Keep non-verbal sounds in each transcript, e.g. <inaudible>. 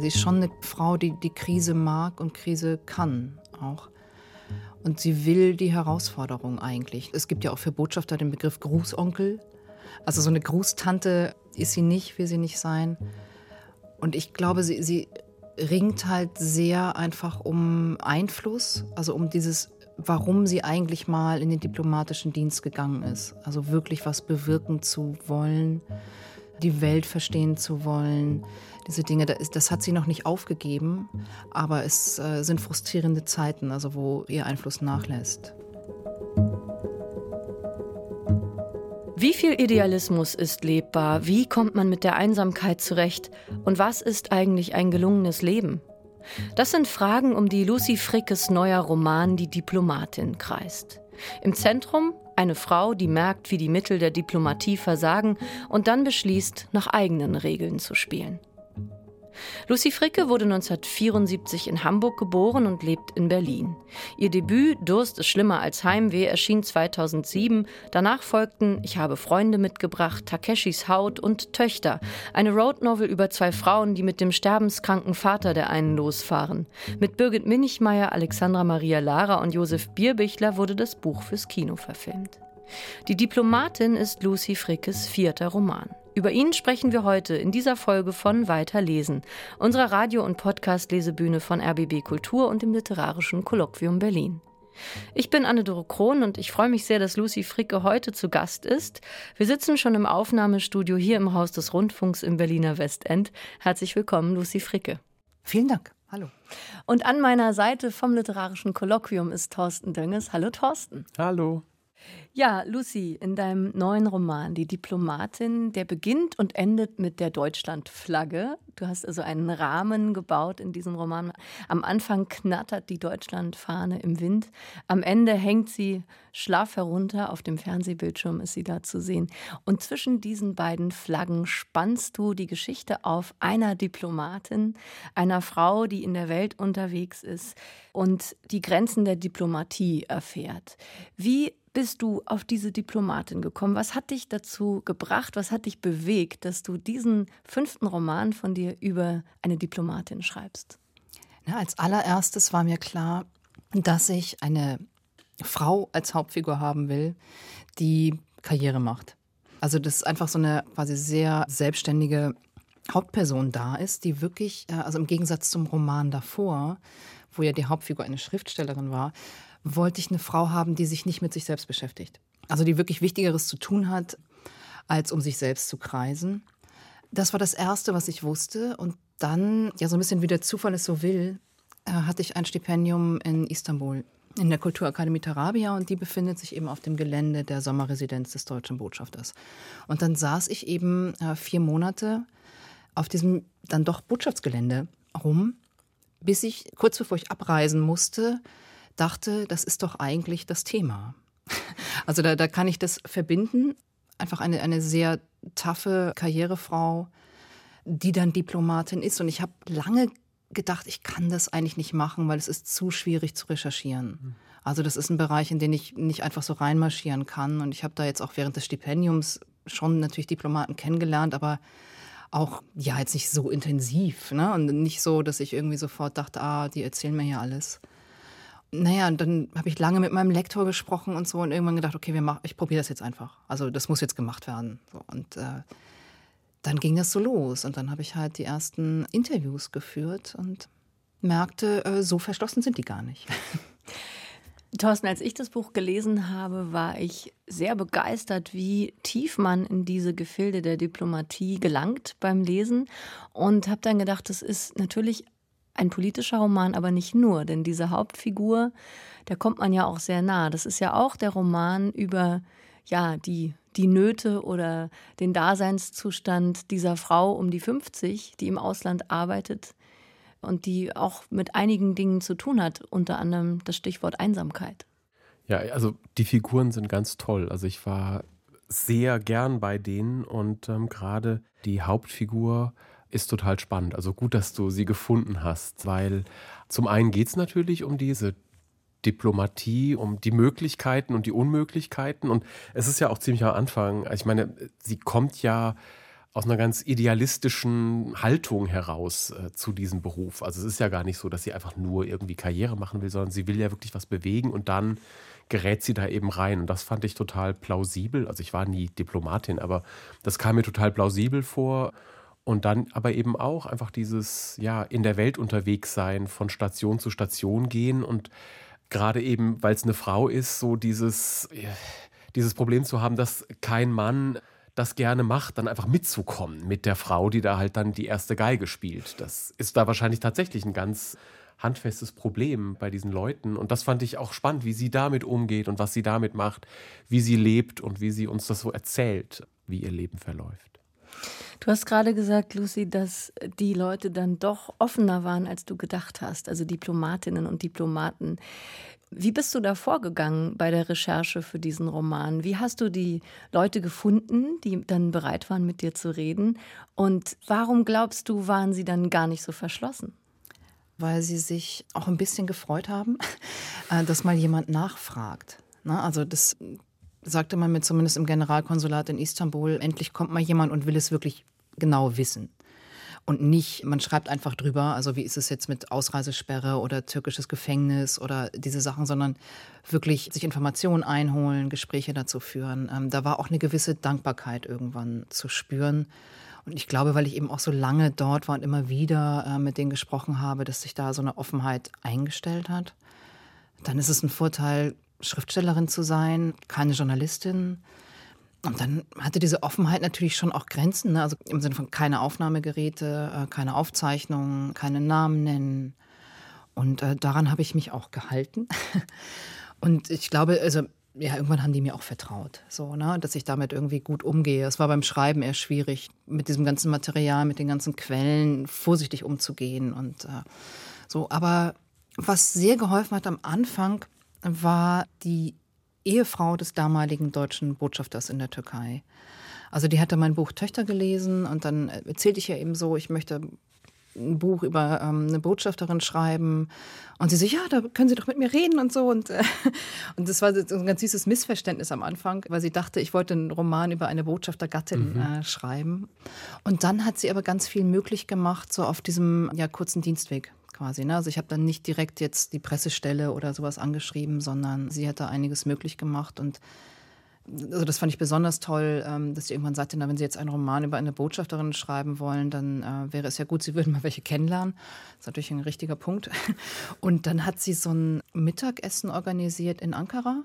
Sie ist schon eine Frau, die die Krise mag und Krise kann auch. Und sie will die Herausforderung eigentlich. Es gibt ja auch für Botschafter den Begriff Grußonkel. Also so eine Grußtante ist sie nicht, will sie nicht sein. Und ich glaube, sie, sie ringt halt sehr einfach um Einfluss, also um dieses, warum sie eigentlich mal in den diplomatischen Dienst gegangen ist. Also wirklich was bewirken zu wollen, die Welt verstehen zu wollen. Diese Dinge, das hat sie noch nicht aufgegeben, aber es äh, sind frustrierende Zeiten, also wo ihr Einfluss nachlässt. Wie viel Idealismus ist lebbar? Wie kommt man mit der Einsamkeit zurecht? Und was ist eigentlich ein gelungenes Leben? Das sind Fragen, um die Lucy Frickes neuer Roman Die Diplomatin kreist. Im Zentrum eine Frau, die merkt, wie die Mittel der Diplomatie versagen und dann beschließt, nach eigenen Regeln zu spielen. Lucy Fricke wurde 1974 in Hamburg geboren und lebt in Berlin. Ihr Debüt Durst ist schlimmer als Heimweh erschien 2007. Danach folgten Ich habe Freunde mitgebracht, Takeshis Haut und Töchter, eine Roadnovel über zwei Frauen, die mit dem sterbenskranken Vater der einen losfahren. Mit Birgit Minichmeier, Alexandra Maria Lara und Josef Bierbichler wurde das Buch fürs Kino verfilmt. Die Diplomatin ist Lucy Frickes vierter Roman. Über ihn sprechen wir heute in dieser Folge von Weiterlesen, unserer Radio- und Podcast-Lesebühne von RBB Kultur und dem Literarischen Kolloquium Berlin. Ich bin Anne-Dore Krohn und ich freue mich sehr, dass Lucy Fricke heute zu Gast ist. Wir sitzen schon im Aufnahmestudio hier im Haus des Rundfunks im Berliner Westend. Herzlich willkommen, Lucy Fricke. Vielen Dank. Hallo. Und an meiner Seite vom Literarischen Kolloquium ist Thorsten Dönges. Hallo, Thorsten. Hallo. Ja, Lucy, in deinem neuen Roman Die Diplomatin, der beginnt und endet mit der Deutschlandflagge. Du hast also einen Rahmen gebaut in diesem Roman. Am Anfang knattert die Deutschlandfahne im Wind. Am Ende hängt sie schlaff herunter. Auf dem Fernsehbildschirm ist sie da zu sehen. Und zwischen diesen beiden Flaggen spannst du die Geschichte auf einer Diplomatin, einer Frau, die in der Welt unterwegs ist und die Grenzen der Diplomatie erfährt. Wie bist du auf diese Diplomatin gekommen? Was hat dich dazu gebracht? Was hat dich bewegt, dass du diesen fünften Roman von dir über eine Diplomatin schreibst? Ja, als allererstes war mir klar, dass ich eine Frau als Hauptfigur haben will, die Karriere macht. Also, dass einfach so eine quasi sehr selbstständige Hauptperson da ist, die wirklich, äh, also im Gegensatz zum Roman davor, wo ja die Hauptfigur eine Schriftstellerin war, wollte ich eine Frau haben, die sich nicht mit sich selbst beschäftigt. Also die wirklich Wichtigeres zu tun hat, als um sich selbst zu kreisen. Das war das Erste, was ich wusste. Und dann, ja, so ein bisschen wie der Zufall es so will, äh, hatte ich ein Stipendium in Istanbul in der Kulturakademie Tarabia und die befindet sich eben auf dem Gelände der Sommerresidenz des deutschen Botschafters. Und dann saß ich eben äh, vier Monate auf diesem dann doch Botschaftsgelände rum, bis ich kurz bevor ich abreisen musste, dachte, das ist doch eigentlich das Thema. <laughs> Also da, da kann ich das verbinden. Einfach eine, eine sehr taffe Karrierefrau, die dann Diplomatin ist. Und ich habe lange gedacht, ich kann das eigentlich nicht machen, weil es ist zu schwierig zu recherchieren. Hm. Also das ist ein Bereich, in den ich nicht einfach so reinmarschieren kann. Und ich habe da jetzt auch während des Stipendiums schon natürlich Diplomaten kennengelernt, aber auch ja jetzt nicht so intensiv. Ne? Und nicht so, dass ich irgendwie sofort dachte, ah, die erzählen mir hier alles naja, und dann habe ich lange mit meinem Lektor gesprochen und so und irgendwann gedacht, okay, wir mach, ich probiere das jetzt einfach. Also das muss jetzt gemacht werden. So, und äh, dann ging das so los und dann habe ich halt die ersten Interviews geführt und merkte, äh, so verschlossen sind die gar nicht. <laughs> Thorsten, als ich das Buch gelesen habe, war ich sehr begeistert, wie tief man in diese Gefilde der Diplomatie gelangt beim Lesen und habe dann gedacht, das ist natürlich ein politischer Roman, aber nicht nur, denn diese Hauptfigur, der kommt man ja auch sehr nah. Das ist ja auch der Roman über ja, die, die Nöte oder den Daseinszustand dieser Frau um die 50, die im Ausland arbeitet und die auch mit einigen Dingen zu tun hat, unter anderem das Stichwort Einsamkeit. Ja, also die Figuren sind ganz toll. Also ich war sehr gern bei denen und ähm, gerade die Hauptfigur ist total spannend. Also gut, dass du sie gefunden hast, weil zum einen geht es natürlich um diese Diplomatie, um die Möglichkeiten und die Unmöglichkeiten. Und es ist ja auch ziemlich am Anfang. Ich meine, sie kommt ja aus einer ganz idealistischen Haltung heraus äh, zu diesem Beruf. Also es ist ja gar nicht so, dass sie einfach nur irgendwie Karriere machen will, sondern sie will ja wirklich was bewegen und dann gerät sie da eben rein. Und das fand ich total plausibel. Also ich war nie Diplomatin, aber das kam mir total plausibel vor. Und dann aber eben auch einfach dieses, ja, in der Welt unterwegs sein, von Station zu Station gehen und gerade eben, weil es eine Frau ist, so dieses, dieses Problem zu haben, dass kein Mann das gerne macht, dann einfach mitzukommen mit der Frau, die da halt dann die erste Geige spielt. Das ist da wahrscheinlich tatsächlich ein ganz handfestes Problem bei diesen Leuten. Und das fand ich auch spannend, wie sie damit umgeht und was sie damit macht, wie sie lebt und wie sie uns das so erzählt, wie ihr Leben verläuft. Du hast gerade gesagt, Lucy, dass die Leute dann doch offener waren, als du gedacht hast, also Diplomatinnen und Diplomaten. Wie bist du da vorgegangen bei der Recherche für diesen Roman? Wie hast du die Leute gefunden, die dann bereit waren, mit dir zu reden? Und warum glaubst du, waren sie dann gar nicht so verschlossen? Weil sie sich auch ein bisschen gefreut haben, <laughs> äh, dass mal jemand nachfragt. Ne? Also das sagte man mir zumindest im Generalkonsulat in Istanbul, endlich kommt mal jemand und will es wirklich genau wissen und nicht, man schreibt einfach drüber, also wie ist es jetzt mit Ausreisesperre oder türkisches Gefängnis oder diese Sachen, sondern wirklich sich Informationen einholen, Gespräche dazu führen. Ähm, da war auch eine gewisse Dankbarkeit irgendwann zu spüren. Und ich glaube, weil ich eben auch so lange dort war und immer wieder äh, mit denen gesprochen habe, dass sich da so eine Offenheit eingestellt hat. Dann ist es ein Vorteil, Schriftstellerin zu sein, keine Journalistin. Und dann hatte diese Offenheit natürlich schon auch Grenzen, ne? also im Sinne von keine Aufnahmegeräte, äh, keine Aufzeichnungen, keine Namen nennen. Und äh, daran habe ich mich auch gehalten. <laughs> Und ich glaube, also ja, irgendwann haben die mir auch vertraut, so, ne, dass ich damit irgendwie gut umgehe. Es war beim Schreiben eher schwierig, mit diesem ganzen Material, mit den ganzen Quellen vorsichtig umzugehen und äh, so. Aber was sehr geholfen hat am Anfang, war die Ehefrau des damaligen deutschen Botschafters in der Türkei. Also die hatte mein Buch Töchter gelesen und dann erzählte ich ja eben so, ich möchte ein Buch über ähm, eine Botschafterin schreiben. Und sie so, ja, da können Sie doch mit mir reden und so. Und, äh, <laughs> und das war so ein ganz süßes Missverständnis am Anfang, weil sie dachte, ich wollte einen Roman über eine Botschaftergattin mhm. äh, schreiben. Und dann hat sie aber ganz viel möglich gemacht, so auf diesem ja, kurzen Dienstweg quasi. Ne? Also ich habe dann nicht direkt jetzt die Pressestelle oder sowas angeschrieben, sondern sie hat da einiges möglich gemacht und also das fand ich besonders toll, ähm, dass sie irgendwann sagte, na, wenn Sie jetzt einen Roman über eine Botschafterin schreiben wollen, dann äh, wäre es ja gut, Sie würden mal welche kennenlernen. Das ist natürlich ein richtiger Punkt. <laughs> Und dann hat sie so ein Mittagessen organisiert in Ankara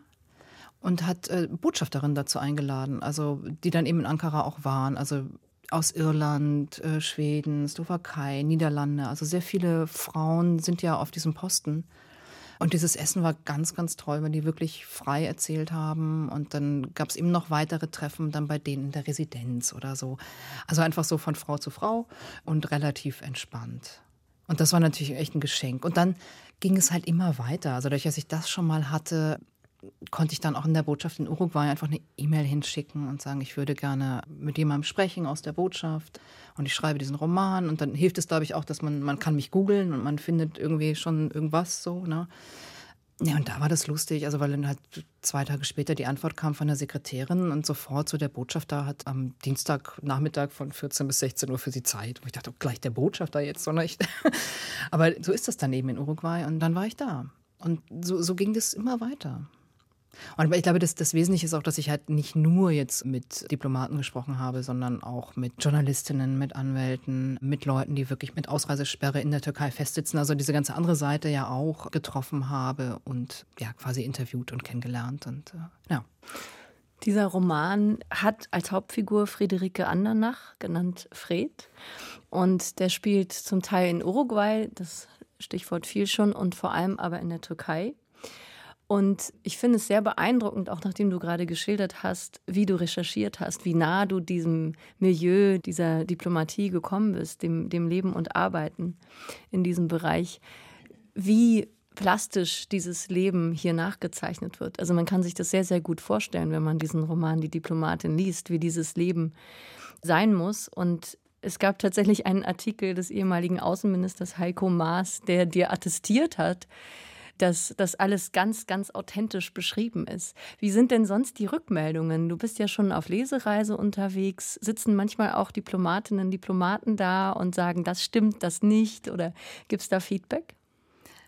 und hat äh, Botschafterinnen dazu eingeladen, also die dann eben in Ankara auch waren. Also aus Irland, äh, Schweden, Slowakei, Niederlande. Also sehr viele Frauen sind ja auf diesem Posten. Und dieses Essen war ganz, ganz toll, weil die wirklich frei erzählt haben. Und dann gab es eben noch weitere Treffen, dann bei denen in der Residenz oder so. Also einfach so von Frau zu Frau und relativ entspannt. Und das war natürlich echt ein Geschenk. Und dann ging es halt immer weiter. Also dadurch, dass ich das schon mal hatte, konnte ich dann auch in der Botschaft in Uruguay einfach eine E-Mail hinschicken und sagen, ich würde gerne mit jemandem sprechen aus der Botschaft und ich schreibe diesen Roman und dann hilft es, glaube ich, auch, dass man, man kann mich googeln und man findet irgendwie schon irgendwas so, ne? Ja, und da war das lustig, also weil dann halt zwei Tage später die Antwort kam von der Sekretärin und sofort so der Botschafter hat am Dienstagnachmittag von 14 bis 16 Uhr für sie Zeit. Und ich dachte, oh, gleich der Botschafter jetzt, so nicht. <laughs> Aber so ist das dann eben in Uruguay und dann war ich da. Und so, so ging das immer weiter. Und ich glaube, das, das Wesentliche ist auch, dass ich halt nicht nur jetzt mit Diplomaten gesprochen habe, sondern auch mit Journalistinnen, mit Anwälten, mit Leuten, die wirklich mit Ausreisesperre in der Türkei festsitzen. Also diese ganze andere Seite ja auch getroffen habe und ja quasi interviewt und kennengelernt. Und äh, ja. Dieser Roman hat als Hauptfigur Friederike Andernach, genannt Fred. Und der spielt zum Teil in Uruguay, das Stichwort fiel schon, und vor allem aber in der Türkei. Und ich finde es sehr beeindruckend, auch nachdem du gerade geschildert hast, wie du recherchiert hast, wie nah du diesem Milieu, dieser Diplomatie gekommen bist, dem, dem Leben und Arbeiten in diesem Bereich, wie plastisch dieses Leben hier nachgezeichnet wird. Also man kann sich das sehr, sehr gut vorstellen, wenn man diesen Roman Die Diplomatin liest, wie dieses Leben sein muss. Und es gab tatsächlich einen Artikel des ehemaligen Außenministers Heiko Maas, der dir attestiert hat, dass das alles ganz, ganz authentisch beschrieben ist. Wie sind denn sonst die Rückmeldungen? Du bist ja schon auf Lesereise unterwegs. Sitzen manchmal auch Diplomatinnen, Diplomaten da und sagen, das stimmt, das nicht? Oder gibt es da Feedback?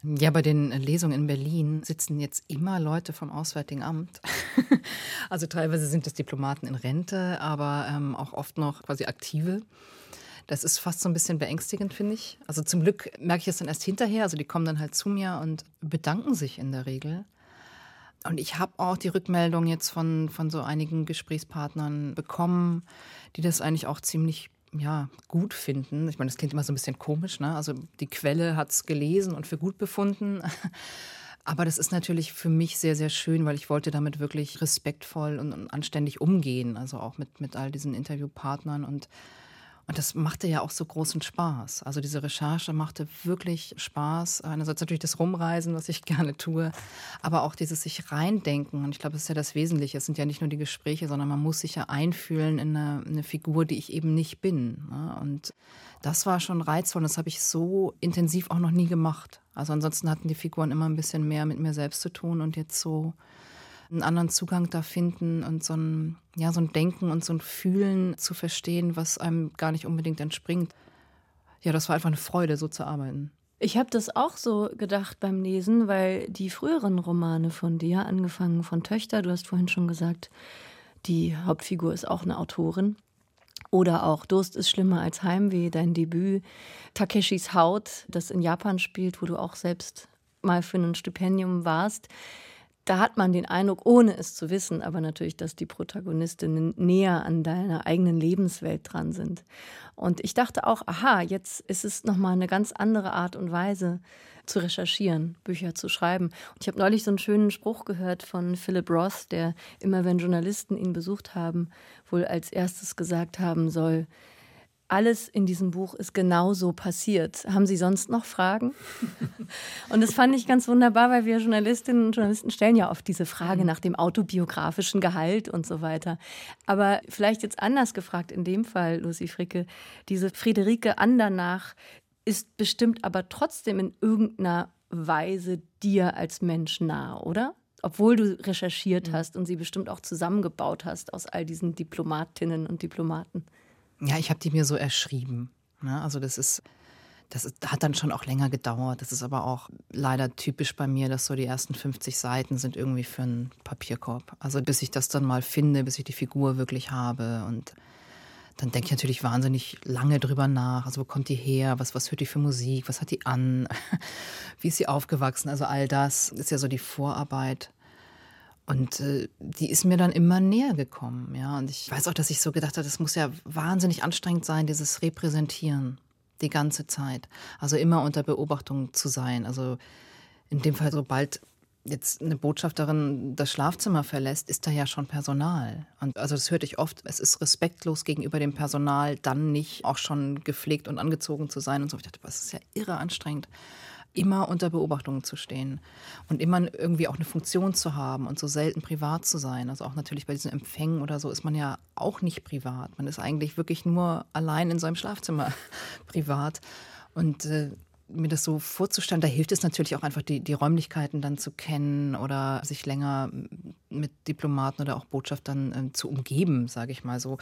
Ja, bei den Lesungen in Berlin sitzen jetzt immer Leute vom Auswärtigen Amt. <laughs> also teilweise sind das Diplomaten in Rente, aber ähm, auch oft noch quasi aktive. Das ist fast so ein bisschen beängstigend, finde ich. Also zum Glück merke ich es dann erst hinterher. Also die kommen dann halt zu mir und bedanken sich in der Regel. Und ich habe auch die Rückmeldung jetzt von, von so einigen Gesprächspartnern bekommen, die das eigentlich auch ziemlich ja, gut finden. Ich meine, das klingt immer so ein bisschen komisch. Ne? Also die Quelle hat es gelesen und für gut befunden. <laughs> Aber das ist natürlich für mich sehr, sehr schön, weil ich wollte damit wirklich respektvoll und, anständig umgehen. Also auch mit, mit all diesen Interviewpartnern und und das machte ja auch so großen Spaß. Also diese Recherche machte wirklich Spaß. Einerseits natürlich das Rumreisen, was ich <laughs> gerne tue, aber auch dieses sich reindenken. Und ich glaube, das ist ja das Wesentliche. Es sind ja nicht nur die Gespräche, sondern man muss sich ja einfühlen in eine, eine Figur, die ich eben nicht bin. Ne? Und das war schon reizvoll. Das habe ich so intensiv auch noch nie gemacht. Also ansonsten hatten die Figuren immer ein bisschen mehr mit mir selbst zu tun und jetzt so einen anderen Zugang da finden und so ein, ja, so ein Denken und so ein Fühlen zu verstehen, was einem gar nicht unbedingt entspringt. Ja, das war einfach eine Freude, so zu arbeiten. Ich habe das auch so gedacht beim Lesen, weil die früheren Romane von dir, angefangen von Töchter, du hast vorhin schon gesagt, die Hauptfigur ist auch eine Autorin. Oder auch Durst ist schlimmer als Heimweh, dein Debüt. Takeshis Haut, das in Japan spielt, wo du auch selbst mal für ein Stipendium warst da hat man den Eindruck, ohne es zu wissen, aber natürlich, dass die Protagonistinnen näher an deiner eigenen Lebenswelt dran sind. Und ich dachte auch, aha, jetzt ist es nochmal eine ganz andere Art und Weise zu recherchieren, Bücher zu schreiben. Und ich habe neulich so einen schönen Spruch gehört von Philip Roth, der immer, wenn Journalisten ihn besucht haben, wohl als erstes gesagt haben soll, alles in diesem Buch ist genauso passiert. Haben Sie sonst noch Fragen? <laughs> und das fand ich ganz wunderbar, weil wir Journalistinnen und Journalisten stellen ja oft diese Frage mhm. nach dem autobiografischen Gehalt und so weiter. Aber vielleicht jetzt anders gefragt in dem Fall, Lucy Fricke, diese Friederike Andernach ist bestimmt aber trotzdem in irgendeiner Weise dir als Mensch nah, oder? Obwohl du recherchiert mhm. hast und sie bestimmt auch zusammengebaut hast aus all diesen Diplomatinnen und Diplomaten. Ja, ich habe die mir so erschrieben. Ne? also das ist, das ist, hat dann schon auch länger gedauert. Das ist aber auch leider typisch bei mir, dass so die ersten 50 Seiten sind irgendwie für einen Papierkorb. Also bis ich das dann mal finde, bis ich die Figur wirklich habe und dann denke ich natürlich wahnsinnig lange drüber nach. Also wo kommt die her? Was, was hört die für Musik? Was hat die an? <laughs> Wie ist sie aufgewachsen? Also all das ist ja so die Vorarbeit. Und äh, die ist mir dann immer näher gekommen, ja. Und ich weiß auch, dass ich so gedacht habe, das muss ja wahnsinnig anstrengend sein, dieses Repräsentieren die ganze Zeit. Also immer unter Beobachtung zu sein. Also in dem Fall, sobald jetzt eine Botschafterin das Schlafzimmer verlässt, ist da ja schon Personal. Und also das hörte ich oft, es ist respektlos gegenüber dem Personal, dann nicht auch schon gepflegt und angezogen zu sein und so. Ich dachte, das ist ja irre anstrengend immer unter Beobachtung zu stehen und immer irgendwie auch eine Funktion zu haben und so selten privat zu sein. Also auch natürlich bei diesen Empfängen oder so ist man ja auch nicht privat. Man ist eigentlich wirklich nur allein in seinem Schlafzimmer <laughs> privat. Und äh, mir das so vorzustellen, da hilft es natürlich auch einfach, die, die Räumlichkeiten dann zu kennen oder sich länger mit Diplomaten oder auch Botschaftern äh, zu umgeben, sage ich mal so,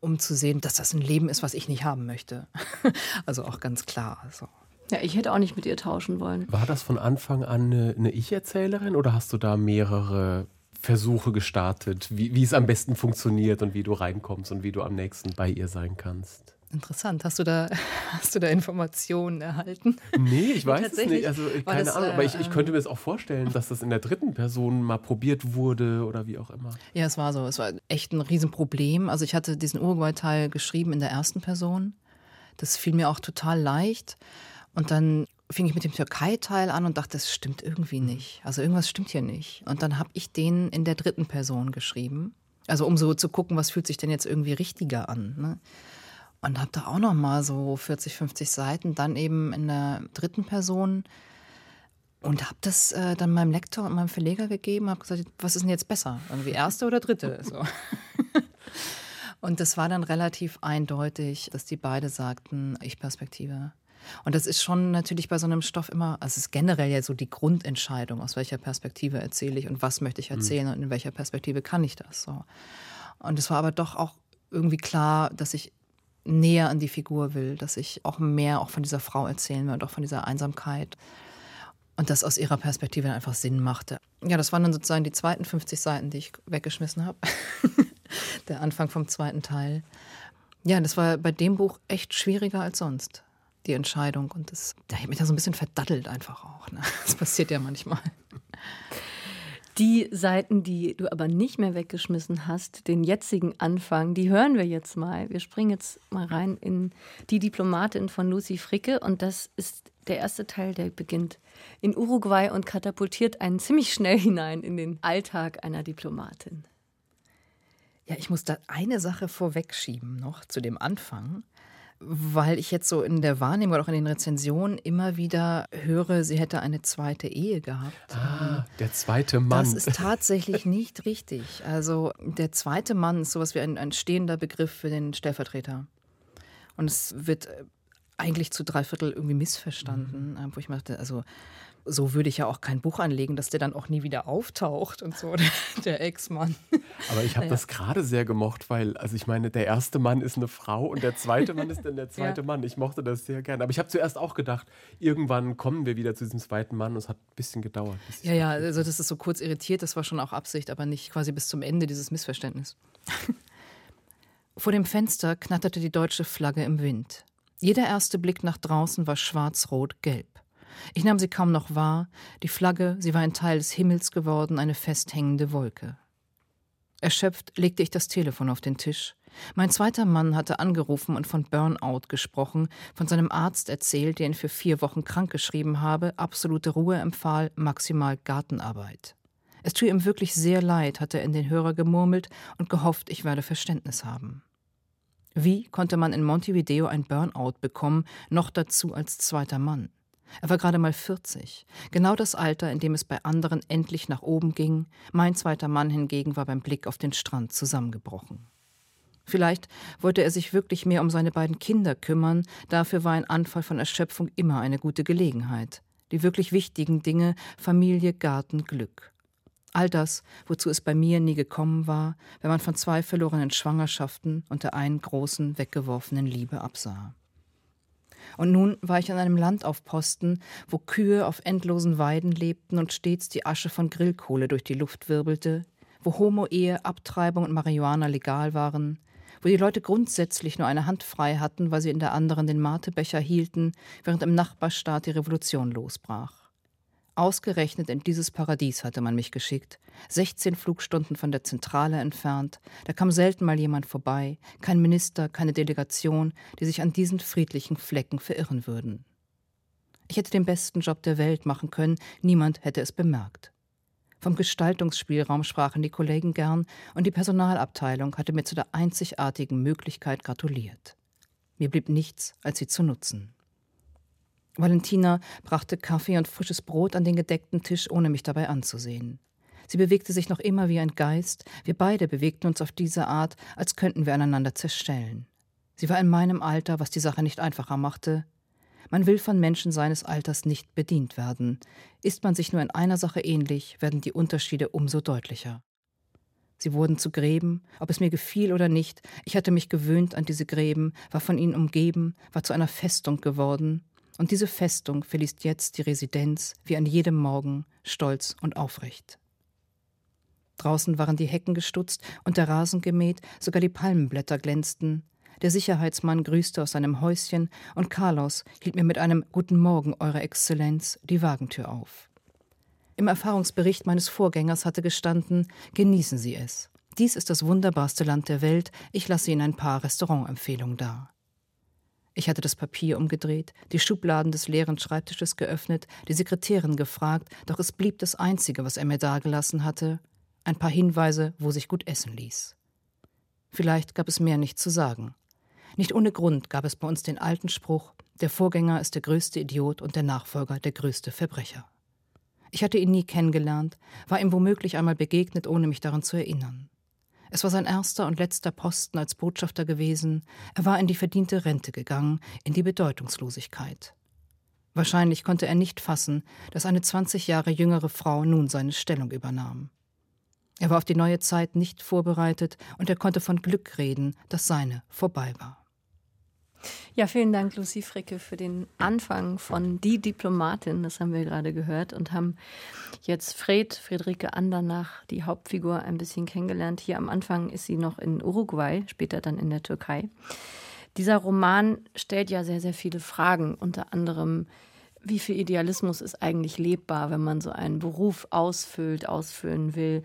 um zu sehen, dass das ein Leben ist, was ich nicht haben möchte. <laughs> also auch ganz klar. So. Ja, ich hätte auch nicht mit ihr tauschen wollen. War das von Anfang an eine, eine Ich-Erzählerin oder hast du da mehrere Versuche gestartet, wie, wie es am besten funktioniert und wie du reinkommst und wie du am nächsten bei ihr sein kannst? Interessant. Hast du da, <laughs> hast du da Informationen erhalten? Nee, ich <laughs> weiß es nicht. Also keine das, Ahnung. Aber ich, ich äh, könnte mir es auch vorstellen, dass das in der dritten Person mal probiert wurde oder wie auch immer. Ja, es war so. Es war echt ein Riesenproblem. Also ich hatte diesen Uruguay-Teil geschrieben in der ersten Person. Das fiel mir auch total leicht. Und dann fing ich mit dem Türkei-Teil an und dachte, das stimmt irgendwie nicht. Also irgendwas stimmt hier nicht. Und dann habe ich den in der dritten Person geschrieben. Also um so zu gucken, was fühlt sich denn jetzt irgendwie richtiger an. Ne? Und habe da auch noch mal so 40, 50 Seiten dann eben in der dritten Person und habe das äh, dann meinem Lektor und meinem Verleger gegeben, habe gesagt, was ist denn jetzt besser? Irgendwie erste oder dritte? <laughs> So. und das war dann relativ eindeutig, dass die beide sagten, Ich-Perspektive. Und das ist schon natürlich bei so einem Stoff immer, also es ist generell ja so die Grundentscheidung, aus welcher Perspektive erzähle ich und was möchte ich mhm. erzählen mhm. und in welcher Perspektive kann ich das so. Und es war aber doch auch irgendwie klar, dass ich näher an die Figur will, dass ich auch mehr auch von dieser Frau erzählen will und auch von dieser Einsamkeit. Und das aus ihrer Perspektive einfach Sinn machte. Ja, das waren dann sozusagen die zweiten 50 Seiten, die ich weggeschmissen habe. <laughs> Der Anfang vom zweiten Teil. Ja, das war bei dem Buch echt schwieriger als sonst, die Entscheidung. Und das, da habe ich mich da so ein bisschen verdattelt einfach auch. Ne? <laughs> Das passiert ja manchmal. Die Seiten, die du aber nicht mehr weggeschmissen hast, den jetzigen Anfang, die hören wir jetzt mal. Wir springen jetzt mal rein in Die Diplomatin von Lucy Fricke und das ist der erste Teil, der beginnt in Uruguay und katapultiert einen ziemlich schnell hinein in den Alltag einer Diplomatin. Ja, ich muss da eine Sache vorwegschieben noch zu dem Anfang weil ich jetzt so in der Wahrnehmung oder auch in den Rezensionen immer wieder höre, sie hätte eine zweite Ehe gehabt. Ah, der zweite Mann. Das ist tatsächlich nicht richtig. Also der zweite Mann ist sowas wie ein, ein stehender Begriff für den Stellvertreter. Und es wird eigentlich zu drei Viertel irgendwie missverstanden, mhm. wo ich machte, also so würde ich ja auch kein Buch anlegen, dass der dann auch nie wieder auftaucht und so, <laughs> der, der Ex-Mann. Aber ich habe ja. das gerade sehr gemocht, weil, also ich meine, der erste Mann ist eine Frau und der zweite Mann ist dann der <laughs> zweite ja. Mann. Ich mochte das sehr gerne. Aber ich habe zuerst auch gedacht, irgendwann kommen wir wieder zu diesem zweiten Mann und es hat ein bisschen gedauert. Ja, ja, also das ist so kurz irritiert, das war schon auch Absicht, aber nicht quasi bis zum Ende dieses Missverständnis. <laughs> Vor dem Fenster knatterte die deutsche Flagge im Wind. Jeder erste Blick nach draußen war schwarz-rot-gelb. Ich nahm sie kaum noch wahr, die Flagge, sie war ein Teil des Himmels geworden, eine festhängende Wolke. Erschöpft legte ich das Telefon auf den Tisch. Mein zweiter Mann hatte angerufen und von Burnout gesprochen, von seinem Arzt erzählt, der ihn für vier Wochen krankgeschrieben habe, absolute Ruhe empfahl, maximal Gartenarbeit. Es tue ihm wirklich sehr leid, hatte er in den Hörer gemurmelt und gehofft, ich werde Verständnis haben. Wie konnte man in Montevideo ein Burnout bekommen, noch dazu als zweiter Mann? Er war gerade mal 40, genau das Alter, in dem es bei anderen endlich nach oben ging, mein zweiter Mann hingegen war beim Blick auf den Strand zusammengebrochen. Vielleicht wollte er sich wirklich mehr um seine beiden Kinder kümmern, dafür war ein Anfall von Erschöpfung immer eine gute Gelegenheit. Die wirklich wichtigen Dinge Familie, Garten, Glück. All das, wozu es bei mir nie gekommen war, wenn man von zwei verlorenen Schwangerschaften und der einen großen, weggeworfenen Liebe absah. Und nun war ich an einem Land auf Posten, wo Kühe auf endlosen Weiden lebten und stets die Asche von Grillkohle durch die Luft wirbelte, wo Homo-Ehe, Abtreibung und Marihuana legal waren, wo die Leute grundsätzlich nur eine Hand frei hatten, weil sie in der anderen den Matebecher hielten, während im Nachbarstaat die Revolution losbrach. Ausgerechnet in dieses Paradies hatte man mich geschickt, 16 Flugstunden von der Zentrale entfernt, da kam selten mal jemand vorbei, kein Minister, keine Delegation, die sich an diesen friedlichen Flecken verirren würden. Ich hätte den besten Job der Welt machen können, niemand hätte es bemerkt. Vom Gestaltungsspielraum sprachen die Kollegen gern und die Personalabteilung hatte mir zu der einzigartigen Möglichkeit gratuliert. Mir blieb nichts, als sie zu nutzen. Valentina brachte Kaffee und frisches Brot an den gedeckten Tisch, ohne mich dabei anzusehen. Sie bewegte sich noch immer wie ein Geist, wir beide bewegten uns auf diese Art, als könnten wir aneinander zerstellen. Sie war in meinem Alter, was die Sache nicht einfacher machte. Man will von Menschen seines Alters nicht bedient werden. Ist man sich nur in einer Sache ähnlich, werden die Unterschiede umso deutlicher. Sie wurden zu Gräben, ob es mir gefiel oder nicht, ich hatte mich gewöhnt an diese Gräben, war von ihnen umgeben, war zu einer Festung geworden, und diese Festung verließ jetzt die Residenz wie an jedem Morgen stolz und aufrecht. Draußen waren die Hecken gestutzt und der Rasen gemäht, sogar die Palmenblätter glänzten. Der Sicherheitsmann grüßte aus seinem Häuschen und Carlos hielt mir mit einem Guten Morgen, Eure Exzellenz, die Wagentür auf. Im Erfahrungsbericht meines Vorgängers hatte gestanden, genießen Sie es. Dies ist das wunderbarste Land der Welt, ich lasse Ihnen ein paar Restaurantempfehlungen dar. Ich hatte das Papier umgedreht, die Schubladen des leeren Schreibtisches geöffnet, die Sekretärin gefragt, doch es blieb das Einzige, was er mir dagelassen hatte, ein paar Hinweise, wo sich gut essen ließ. Vielleicht gab es mehr nicht zu sagen. Nicht ohne Grund gab es bei uns den alten Spruch, der Vorgänger ist der größte Idiot und der Nachfolger der größte Verbrecher. Ich hatte ihn nie kennengelernt, war ihm womöglich einmal begegnet, ohne mich daran zu erinnern. Es war sein erster und letzter Posten als Botschafter gewesen. Er war in die verdiente Rente gegangen, in die Bedeutungslosigkeit. Wahrscheinlich konnte er nicht fassen, dass eine 20 Jahre jüngere Frau nun seine Stellung übernahm. Er war auf die neue Zeit nicht vorbereitet und er konnte von Glück reden, dass seine vorbei war. Ja, vielen Dank, Lucy Fricke, für den Anfang von Die Diplomatin. Das haben wir gerade gehört und haben jetzt Fred, Friederike Andernach, die Hauptfigur, ein bisschen kennengelernt. Hier am Anfang ist sie noch in Uruguay, später dann in der Türkei. Dieser Roman stellt ja sehr, sehr viele Fragen, unter anderem, wie viel Idealismus ist eigentlich lebbar, wenn man so einen Beruf ausfüllt, ausfüllen will?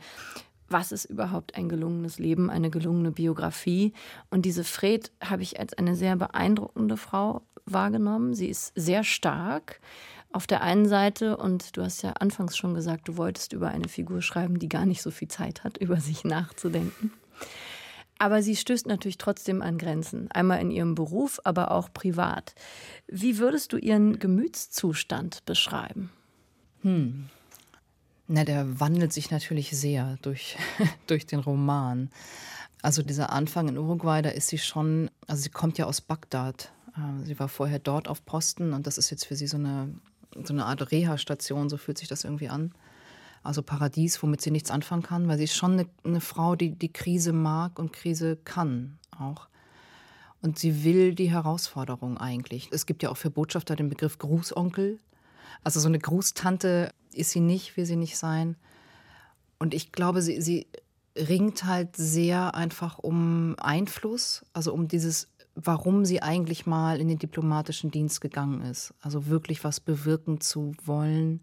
Was ist überhaupt ein gelungenes Leben, eine gelungene Biografie? Und diese Fred habe ich als eine sehr beeindruckende Frau wahrgenommen. Sie ist sehr stark auf der einen Seite und du hast ja anfangs schon gesagt, du wolltest über eine Figur schreiben, die gar nicht so viel Zeit hat, <laughs> über sich nachzudenken. Aber sie stößt natürlich trotzdem an Grenzen. Einmal in ihrem Beruf, aber auch privat. Wie würdest du ihren Gemütszustand beschreiben? Hm. Na, der wandelt sich natürlich sehr durch, <laughs> durch den Roman. Also dieser Anfang in Uruguay, da ist sie schon, also sie kommt ja aus Bagdad. Äh, sie war vorher dort auf Posten und das ist jetzt für sie so eine, so eine Art Reha-Station, so fühlt sich das irgendwie an also Paradies, womit sie nichts anfangen kann, weil sie ist schon eine, eine Frau, die die Krise mag und Krise kann auch. Und sie will die Herausforderung eigentlich. Es gibt ja auch für Botschafter den Begriff Grußonkel. Also so eine Grußtante ist sie nicht, will sie nicht sein. Und ich glaube, sie, sie ringt halt sehr einfach um Einfluss, also um dieses, warum sie eigentlich mal in den diplomatischen Dienst gegangen ist. Also wirklich was bewirken zu wollen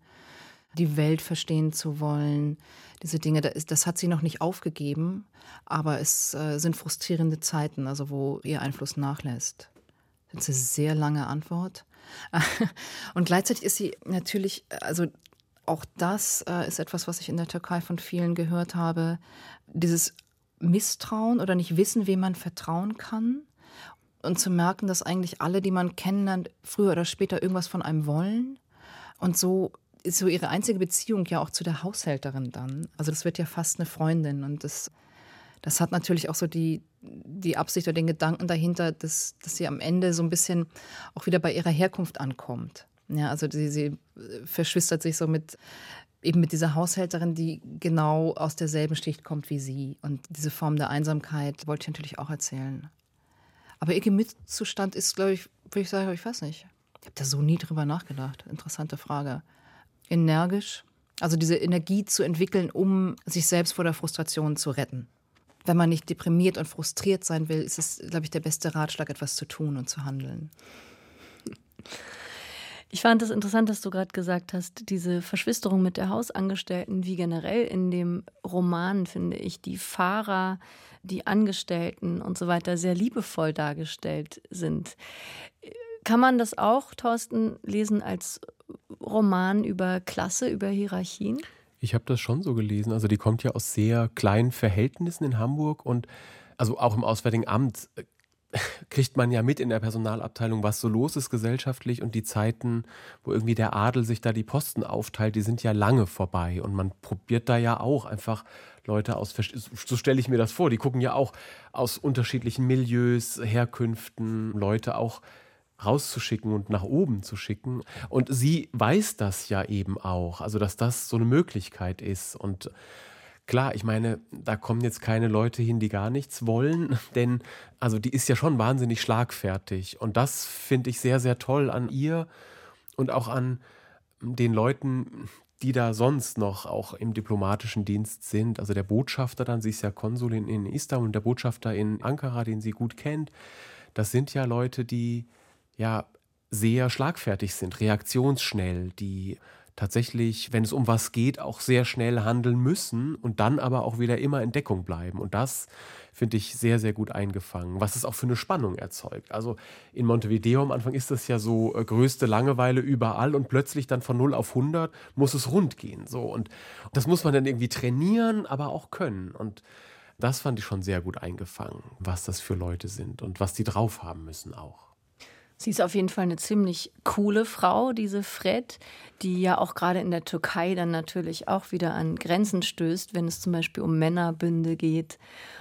die Welt verstehen zu wollen. Diese Dinge, das hat sie noch nicht aufgegeben, aber es äh, sind frustrierende Zeiten, also wo ihr Einfluss nachlässt. Das ist eine sehr lange Antwort. <laughs> Und gleichzeitig ist sie natürlich, also auch das äh, ist etwas, was ich in der Türkei von vielen gehört habe, dieses Misstrauen oder nicht wissen, wem man vertrauen kann und zu merken, dass eigentlich alle, die man kennenlernt, früher oder später irgendwas von einem wollen. Und so ist so ihre einzige Beziehung ja auch zu der Haushälterin dann. Also das wird ja fast eine Freundin und das, das hat natürlich auch so die, die Absicht oder den Gedanken dahinter, dass, dass sie am Ende so ein bisschen auch wieder bei ihrer Herkunft ankommt. Ja, also sie, sie verschwistert sich so mit eben mit dieser Haushälterin, die genau aus derselben Schicht kommt wie sie. Und diese Form der Einsamkeit wollte ich natürlich auch erzählen. Aber ihr Gemütszustand ist, glaube ich, würde ich sagen, ich weiß nicht. Ich habe da so nie drüber nachgedacht. Interessante Frage energisch, also diese Energie zu entwickeln, um sich selbst vor der Frustration zu retten. Wenn man nicht deprimiert und frustriert sein will, ist es, glaube ich, der beste Ratschlag, etwas zu tun und zu handeln. Ich fand es interessant, dass du gerade gesagt hast, diese Verschwisterung mit der Hausangestellten, wie generell in dem Roman, finde ich, die Fahrer, die Angestellten und so weiter sehr liebevoll dargestellt sind. Kann man das auch, Thorsten, lesen als Roman über Klasse, über Hierarchien? Ich habe das schon so gelesen. Also die kommt ja aus sehr kleinen Verhältnissen in Hamburg und also auch im Auswärtigen Amt äh, kriegt man ja mit in der Personalabteilung, was so los ist gesellschaftlich. Und die Zeiten, wo irgendwie der Adel sich da die Posten aufteilt, die sind ja lange vorbei. Und man probiert da ja auch einfach Leute aus, so stelle ich mir das vor, die gucken ja auch aus unterschiedlichen Milieus, Herkünften, Leute auch rauszuschicken und nach oben zu schicken. Und sie weiß das ja eben auch, also dass das so eine Möglichkeit ist. Und klar, ich meine, da kommen jetzt keine Leute hin, die gar nichts wollen, <laughs> denn also die ist ja schon wahnsinnig schlagfertig. Und das finde ich sehr, sehr toll an ihr und auch an den Leuten, die da sonst noch auch im diplomatischen Dienst sind. Also der Botschafter dann, sie ist ja Konsulin in Istanbul der Botschafter in Ankara, den sie gut kennt. Das sind ja Leute, die ja sehr schlagfertig sind, reaktionsschnell, die tatsächlich, wenn es um was geht, auch sehr schnell handeln müssen und dann aber auch wieder immer in Deckung bleiben. Und das finde ich sehr, sehr gut eingefangen, was es auch für eine Spannung erzeugt. Also in Montevideo am Anfang ist das ja so äh, größte Langeweile überall und plötzlich dann von 0 auf 100 muss es rund gehen. So. Und das muss man dann irgendwie trainieren, aber auch können. Und das fand ich schon sehr gut eingefangen, was das für Leute sind und was die drauf haben müssen auch. Sie ist auf jeden Fall eine ziemlich coole Frau, diese Fred, die ja auch gerade in der Türkei dann natürlich auch wieder an Grenzen stößt, wenn es zum Beispiel um Männerbünde geht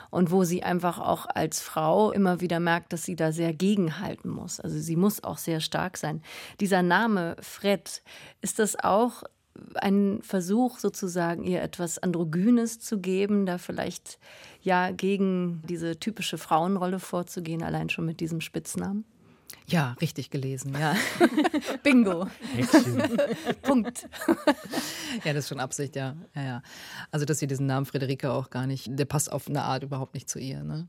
und wo sie einfach auch als Frau immer wieder merkt, dass sie da sehr gegenhalten muss. Also sie muss auch sehr stark sein. Dieser Name Fred, ist das auch ein Versuch sozusagen, ihr etwas Androgynes zu geben, da vielleicht ja gegen diese typische Frauenrolle vorzugehen, allein schon mit diesem Spitznamen? Ja, richtig gelesen, ja. <laughs> Bingo. <laughs> Punkt. ja, das ist schon Absicht, ja. ja, ja. Also, dass sie diesen Namen Friederike auch gar nicht, der passt auf eine Art überhaupt nicht zu ihr, ne?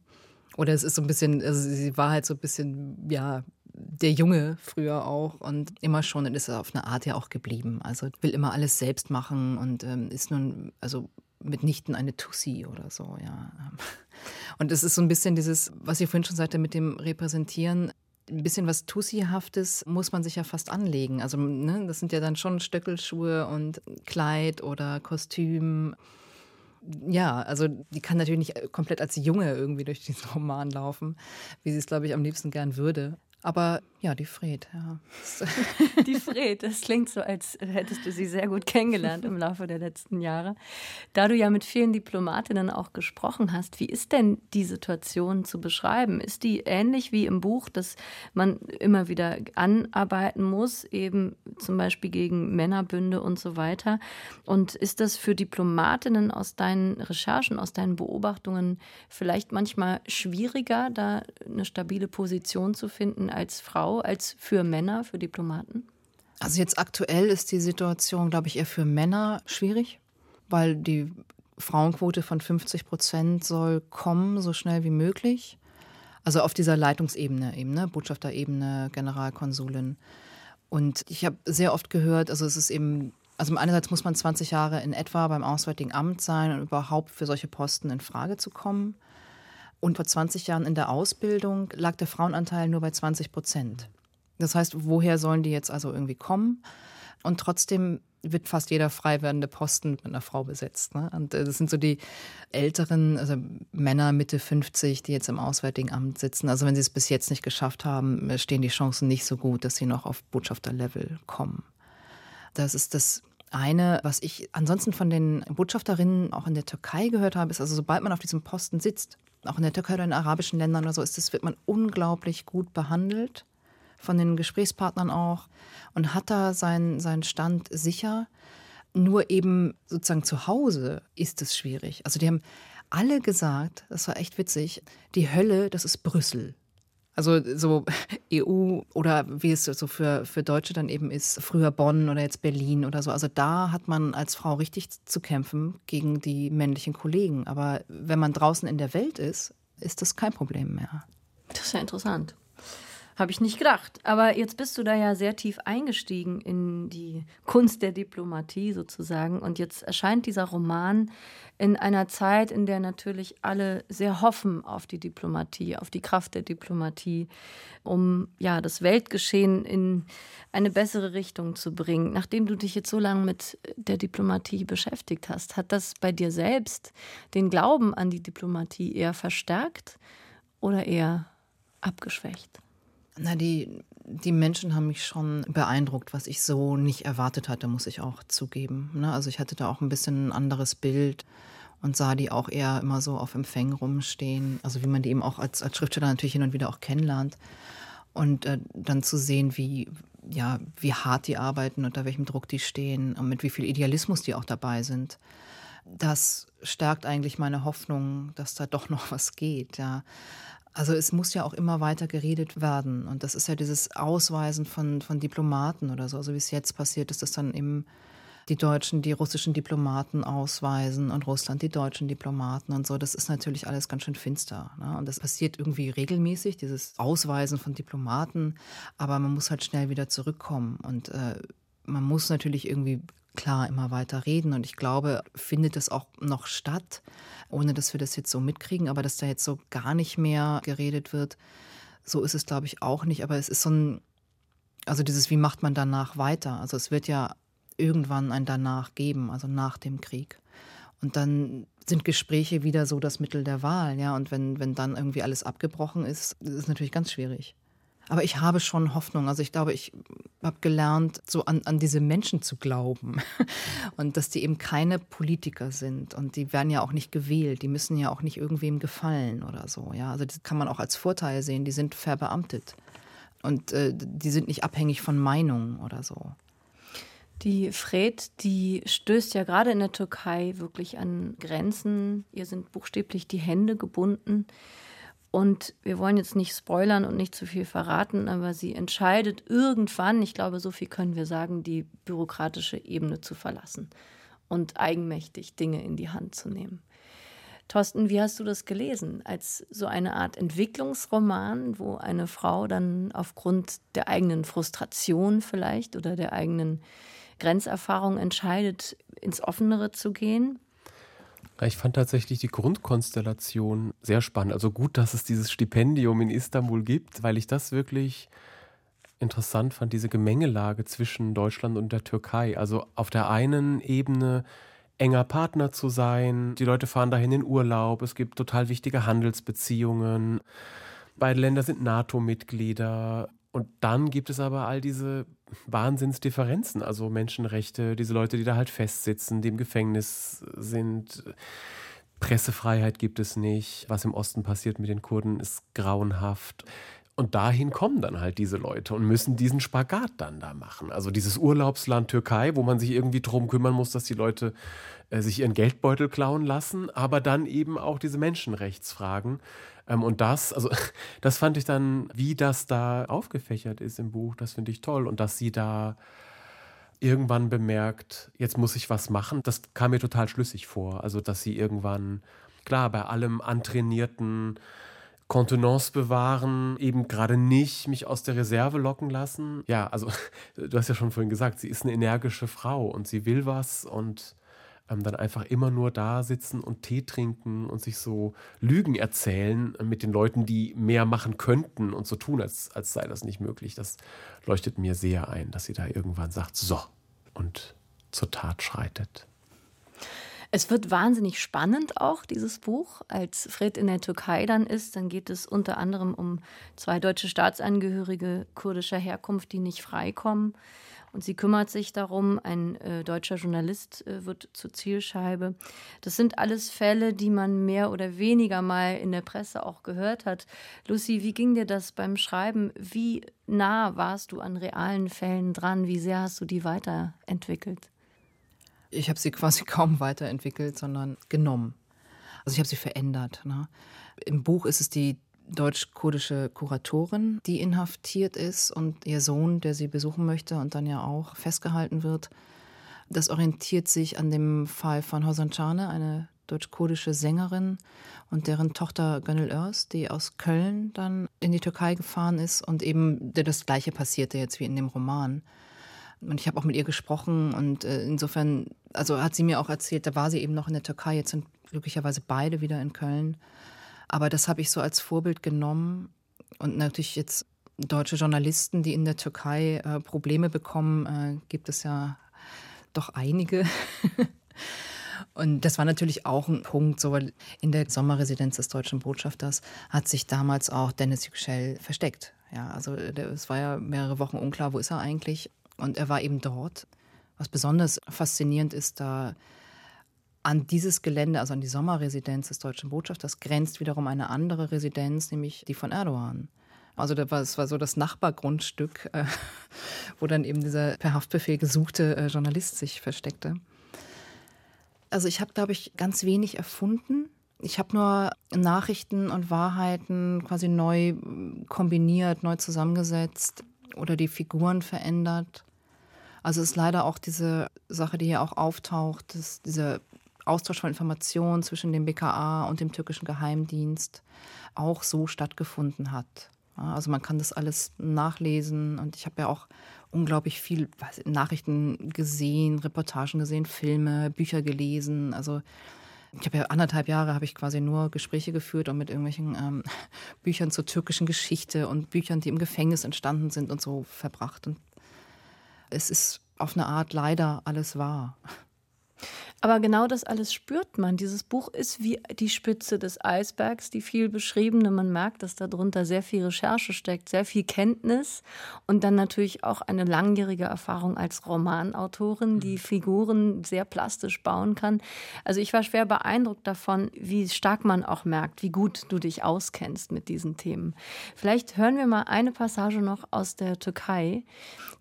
Oder es ist so ein bisschen, also sie war halt so ein bisschen, ja, der Junge früher auch und immer schon und ist auf eine Art ja auch geblieben. Also will immer alles selbst machen und ähm, ist nun, also mitnichten eine Tussi oder so, ja. Und es ist so ein bisschen dieses, was ich vorhin schon sagte, mit dem Repräsentieren ein bisschen was Tussi-haftes muss man sich ja fast anlegen. Also ne, das sind ja dann schon Stöckelschuhe und Kleid oder Kostüm. Ja, also die kann natürlich nicht komplett als Junge irgendwie durch diesen <laughs> Roman laufen, wie sie es, glaube ich, am liebsten gern würde. Aber ja, die Fred, ja. <laughs> Die Fred, das klingt so, als hättest du sie sehr gut kennengelernt im Laufe der letzten Jahre. Da du ja mit vielen Diplomatinnen auch gesprochen hast, wie ist denn die Situation zu beschreiben? Ist die ähnlich wie im Buch, dass man immer wieder anarbeiten muss, eben zum Beispiel gegen Männerbünde und so weiter? Und ist das für Diplomatinnen aus deinen Recherchen, aus deinen Beobachtungen vielleicht manchmal schwieriger, da eine stabile Position zu finden als Frau? Als für Männer, für Diplomaten? Also jetzt aktuell ist die Situation, glaube ich, eher für Männer schwierig, weil die Frauenquote von 50 Prozent soll kommen, so schnell wie möglich. Also auf dieser Leitungsebene eben, ne? Botschafterebene, Generalkonsulin. Und ich habe sehr oft gehört, also es ist eben, also einerseits muss man 20 Jahre in etwa beim Auswärtigen Amt sein, um überhaupt für solche Posten in Frage zu kommen. Und vor 20 Jahren in der Ausbildung lag der Frauenanteil nur bei 20 Prozent. Das heißt, woher sollen die jetzt also irgendwie kommen? Und trotzdem wird fast jeder frei werdende Posten mit einer Frau besetzt. Ne? Und äh, das sind so die älteren, also Männer Mitte 50, die jetzt im Auswärtigen Amt sitzen. Also wenn sie es bis jetzt nicht geschafft haben, äh, stehen die Chancen nicht so gut, dass sie noch auf Botschafterlevel kommen. Das ist das eine, was ich ansonsten von den Botschafterinnen auch in der Türkei gehört habe, ist also, sobald man auf diesem Posten sitzt, auch in der Türkei oder in arabischen Ländern oder so, ist das, wird man unglaublich gut behandelt, von den Gesprächspartnern auch, und hat da seinen, seinen Stand sicher. Nur eben sozusagen zu Hause ist es schwierig. Also die haben alle gesagt, das war echt witzig, die Hölle, das ist Brüssel. Also so <laughs> EU oder wie es so für, für Deutsche dann eben ist, früher Bonn oder jetzt Berlin oder so. Also da hat man als Frau richtig zu kämpfen gegen die männlichen Kollegen. Aber wenn man draußen in der Welt ist, ist das kein Problem mehr. Das ist ja interessant. Habe ich nicht gedacht. Aber jetzt bist du da ja sehr tief eingestiegen in die Kunst der Diplomatie sozusagen. Und jetzt erscheint dieser Roman in einer Zeit, in der natürlich alle sehr hoffen auf die Diplomatie, auf die Kraft der Diplomatie, um ja das Weltgeschehen in eine bessere Richtung zu bringen. Nachdem du dich jetzt so lange mit der Diplomatie beschäftigt hast, hat das bei dir selbst den Glauben an die Diplomatie eher verstärkt oder eher abgeschwächt? Na, die, die Menschen haben mich schon beeindruckt, was ich so nicht erwartet hatte, muss ich auch zugeben. Ne? Also ich hatte da auch ein bisschen ein anderes Bild und sah die auch eher immer so auf Empfängen rumstehen. Also wie man die eben auch als, als Schriftsteller natürlich hin und wieder auch kennenlernt. Und äh, dann zu sehen, wie, ja, wie hart die arbeiten, unter welchem Druck die stehen und mit wie viel Idealismus die auch dabei sind. Das stärkt eigentlich meine Hoffnung, dass da doch noch was geht. Ja. Also es muss ja auch immer weiter geredet werden. Und das ist ja dieses Ausweisen von, von Diplomaten oder so. Also wie es jetzt passiert ist, dass dann eben die Deutschen die russischen Diplomaten ausweisen und Russland die deutschen Diplomaten und so. Das ist natürlich alles ganz schön finster. Ne? Und das passiert irgendwie regelmäßig, dieses Ausweisen von Diplomaten. Aber man muss halt schnell wieder zurückkommen. Und äh, man muss natürlich irgendwie klar immer weiter reden. Und ich glaube, findet es auch noch statt, ohne dass wir das jetzt so mitkriegen, aber dass da jetzt so gar nicht mehr geredet wird. So ist es, glaube ich, auch nicht. Aber es ist so ein, also dieses, wie macht man danach weiter? Also es wird ja irgendwann ein Danach geben, also nach dem Krieg. Und dann sind Gespräche wieder so das Mittel der Wahl, ja. Und wenn, wenn dann irgendwie alles abgebrochen ist, ist es natürlich ganz schwierig. Aber ich habe schon Hoffnung. Also ich glaube, ich habe gelernt, so an, an diese Menschen zu glauben. <laughs> Und dass die eben keine Politiker sind. Und die werden ja auch nicht gewählt. Die müssen ja auch nicht irgendwem gefallen oder so. Ja, also das kann man auch als Vorteil sehen. Die sind verbeamtet. Und äh, die sind nicht abhängig von Meinungen oder so. Die Fred, die stößt ja gerade in der Türkei wirklich an Grenzen. Ihr sind buchstäblich die Hände gebunden. Und wir wollen jetzt nicht spoilern und nicht zu viel verraten, aber sie entscheidet irgendwann, ich glaube, so viel können wir sagen, die bürokratische Ebene zu verlassen und eigenmächtig Dinge in die Hand zu nehmen. Thorsten, wie hast du das gelesen? Als so eine Art Entwicklungsroman, wo eine Frau dann aufgrund der eigenen Frustration vielleicht oder der eigenen Grenzerfahrung entscheidet, ins Offenere zu gehen? Ich fand tatsächlich die Grundkonstellation sehr spannend. Also gut, dass es dieses Stipendium in Istanbul gibt, weil ich das wirklich interessant fand, diese Gemengelage zwischen Deutschland und der Türkei. Also auf der einen Ebene enger Partner zu sein, die Leute fahren dahin in Urlaub, es gibt total wichtige Handelsbeziehungen. Beide Länder sind NATO-Mitglieder. Und dann gibt es aber all diese Wahnsinnsdifferenzen, also Menschenrechte, diese Leute, die da halt festsitzen, die im Gefängnis sind. Pressefreiheit gibt es nicht. Was im Osten passiert mit den Kurden, ist grauenhaft. Und dahin kommen dann halt diese Leute und müssen diesen Spagat dann da machen. Also dieses Urlaubsland Türkei, wo man sich irgendwie drum kümmern muss, dass die Leute äh, sich ihren Geldbeutel klauen lassen, aber dann eben auch diese Menschenrechtsfragen. Ähm, und das, also <laughs> das fand ich dann, wie das da aufgefächert ist im Buch, das finde ich toll. Und dass sie da irgendwann bemerkt, jetzt muss ich was machen, das kam mir total schlüssig vor. Also dass sie irgendwann, klar, bei allem antrainierten Kontenance bewahren, eben gerade nicht mich aus der Reserve locken lassen. Ja, also <laughs> du hast ja schon vorhin gesagt, sie ist eine energische Frau und sie will was und ähm, dann einfach immer nur da sitzen und Tee trinken und sich so Lügen erzählen mit den Leuten, die mehr machen könnten und so tun, als, als sei das nicht möglich. Das leuchtet mir sehr ein, dass sie da irgendwann sagt, so und zur Tat schreitet. Es wird wahnsinnig spannend auch, dieses Buch. Als Fred in der Türkei dann ist, dann geht es unter anderem um zwei deutsche Staatsangehörige kurdischer Herkunft, die nicht freikommen. Und sie kümmert sich darum, ein äh, deutscher Journalist äh, wird zur Zielscheibe. Das sind alles Fälle, die man mehr oder weniger mal in der Presse auch gehört hat. Lucy, wie ging dir das beim Schreiben? Wie nah warst du an realen Fällen dran? Wie sehr hast du die weiterentwickelt? Ich habe sie quasi <laughs> kaum weiterentwickelt, sondern genommen. Also ich habe sie verändert. Ne? Im Buch ist es die deutsch-kurdische Kuratorin, die inhaftiert ist und ihr Sohn, der sie besuchen möchte und dann ja auch festgehalten wird. Das orientiert sich an dem Fall von Hosan Chane, eine deutsch-kurdische Sängerin und deren Tochter Gönül Örs, die aus Köln dann in die Türkei gefahren ist und eben das gleiche passierte jetzt wie in dem Roman. Und ich habe auch mit ihr gesprochen und äh, insofern, also hat sie mir auch erzählt, da war sie eben noch in der Türkei, jetzt sind glücklicherweise beide wieder in Köln. Aber das habe ich so als Vorbild genommen. Und natürlich jetzt deutsche Journalisten, die in der Türkei äh, Probleme bekommen, äh, gibt es ja doch einige. <laughs> Und das war natürlich auch ein Punkt, so weil in der Sommerresidenz des deutschen Botschafters hat sich damals auch Dennis Yüksel versteckt. Ja, also es war ja mehrere Wochen unklar, wo ist er eigentlich. Und er war eben dort. Was besonders faszinierend ist, da an dieses Gelände, also an die Sommerresidenz des deutschen Botschafters, grenzt wiederum eine andere Residenz, nämlich die von Erdogan. Also das war, das war so das Nachbargrundstück, äh, <laughs> wo dann eben dieser per Haftbefehl gesuchte äh, Journalist sich versteckte. Also ich habe, glaube ich, ganz wenig erfunden. Ich habe nur Nachrichten und Wahrheiten quasi neu kombiniert, neu zusammengesetzt oder die Figuren verändert. Also es ist leider auch diese Sache, die hier auch auftaucht, dass diese Austausch von Informationen zwischen dem BKA und dem türkischen Geheimdienst auch so stattgefunden hat. Also man kann das alles nachlesen und ich habe ja auch unglaublich viel Nachrichten gesehen, Reportagen gesehen, Filme, Bücher gelesen. Also ich habe ja anderthalb Jahre habe ich quasi nur Gespräche geführt und mit irgendwelchen ähm, <laughs> Büchern zur türkischen Geschichte und Büchern, die im Gefängnis entstanden sind und so verbracht. Und es ist auf eine Art leider alles wahr. Aber genau das alles spürt man. Dieses Buch ist wie die Spitze des Eisbergs, die viel beschriebene. Man merkt, dass darunter sehr viel Recherche steckt, sehr viel Kenntnis und dann natürlich auch eine langjährige Erfahrung als Romanautorin, die mhm. Figuren sehr plastisch bauen kann. Also ich war schwer beeindruckt davon, wie stark man auch merkt, wie gut du dich auskennst mit diesen Themen. Vielleicht hören wir mal eine Passage noch aus der Türkei.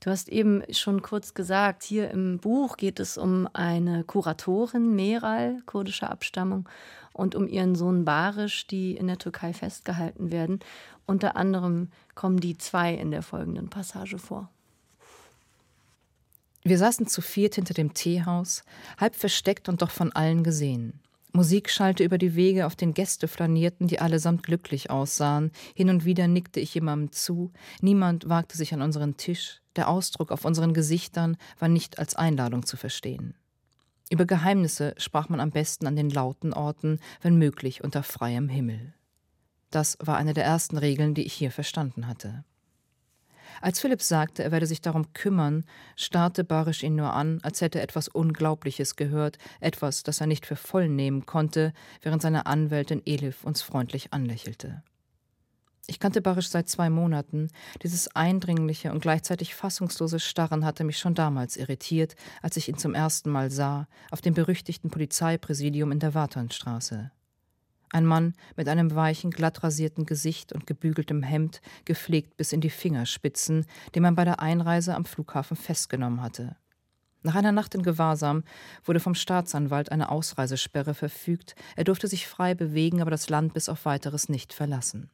Du hast eben schon kurz gesagt, hier im Buch geht es um eine Kuratorin Autorin Meral, kurdischer Abstammung, und um ihren Sohn Barisch, die in der Türkei festgehalten werden. Unter anderem kommen die zwei in der folgenden Passage vor. Wir saßen zu viert hinter dem Teehaus, halb versteckt und doch von allen gesehen. Musik schallte über die Wege, auf den Gäste flanierten, die allesamt glücklich aussahen. Hin und wieder nickte ich jemandem zu. Niemand wagte sich an unseren Tisch. Der Ausdruck auf unseren Gesichtern war nicht als Einladung zu verstehen. Über Geheimnisse sprach man am besten an den lauten Orten, wenn möglich unter freiem Himmel. Das war eine der ersten Regeln, die ich hier verstanden hatte. Als Philipp sagte, er werde sich darum kümmern, starrte Barisch ihn nur an, als hätte er etwas Unglaubliches gehört, etwas, das er nicht für voll nehmen konnte, während seine Anwältin Elif uns freundlich anlächelte. Ich kannte Barisch seit zwei Monaten. Dieses eindringliche und gleichzeitig fassungslose Starren hatte mich schon damals irritiert, als ich ihn zum ersten Mal sah, auf dem berüchtigten Polizeipräsidium in der Warternstraße. Ein Mann mit einem weichen, glatt rasierten Gesicht und gebügeltem Hemd, gepflegt bis in die Fingerspitzen, den man bei der Einreise am Flughafen festgenommen hatte. Nach einer Nacht in Gewahrsam wurde vom Staatsanwalt eine Ausreisesperre verfügt. Er durfte sich frei bewegen, aber das Land bis auf weiteres nicht verlassen.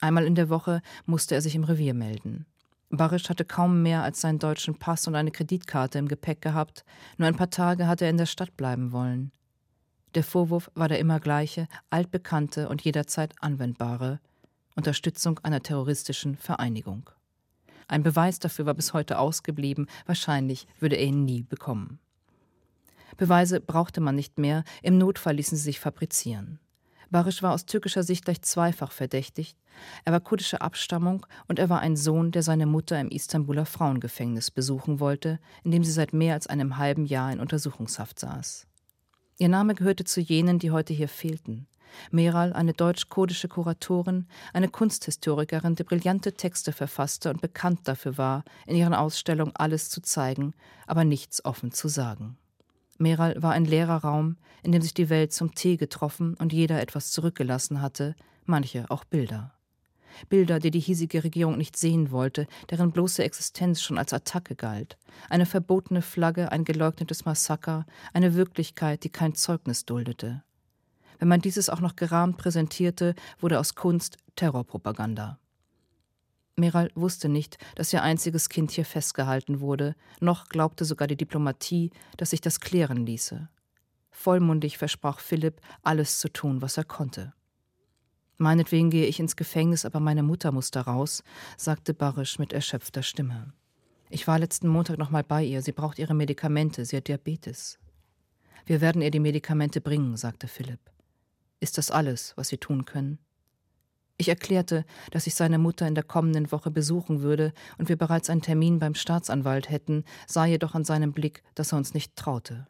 Einmal in der Woche musste er sich im Revier melden. Barisch hatte kaum mehr als seinen deutschen Pass und eine Kreditkarte im Gepäck gehabt. Nur ein paar Tage hatte er in der Stadt bleiben wollen. Der Vorwurf war der immer gleiche, altbekannte und jederzeit anwendbare Unterstützung einer terroristischen Vereinigung. Ein Beweis dafür war bis heute ausgeblieben, wahrscheinlich würde er ihn nie bekommen. Beweise brauchte man nicht mehr, im Notfall ließen sie sich fabrizieren. Barisch war aus türkischer Sicht gleich zweifach verdächtigt. Er war kurdischer Abstammung und er war ein Sohn, der seine Mutter im Istanbuler Frauengefängnis besuchen wollte, in dem sie seit mehr als einem halben Jahr in Untersuchungshaft saß. Ihr Name gehörte zu jenen, die heute hier fehlten. Meral, eine deutsch-kurdische Kuratorin, eine Kunsthistorikerin, die brillante Texte verfasste und bekannt dafür war, in ihren Ausstellungen alles zu zeigen, aber nichts offen zu sagen. Meral war ein leerer Raum, in dem sich die Welt zum Tee getroffen und jeder etwas zurückgelassen hatte, manche auch Bilder. Bilder, die die hiesige Regierung nicht sehen wollte, deren bloße Existenz schon als Attacke galt. Eine verbotene Flagge, ein geleugnetes Massaker, eine Wirklichkeit, die kein Zeugnis duldete. Wenn man dieses auch noch gerahmt präsentierte, wurde aus Kunst Terrorpropaganda. Meral wusste nicht, dass ihr einziges Kind hier festgehalten wurde, noch glaubte sogar die Diplomatie, dass sich das klären ließe. Vollmundig versprach Philipp, alles zu tun, was er konnte. Meinetwegen gehe ich ins Gefängnis, aber meine Mutter muss da raus, sagte Barisch mit erschöpfter Stimme. Ich war letzten Montag noch mal bei ihr. Sie braucht ihre Medikamente. Sie hat Diabetes. Wir werden ihr die Medikamente bringen, sagte Philipp. Ist das alles, was Sie tun können? Ich erklärte, dass ich seine Mutter in der kommenden Woche besuchen würde und wir bereits einen Termin beim Staatsanwalt hätten, sah jedoch an seinem Blick, dass er uns nicht traute.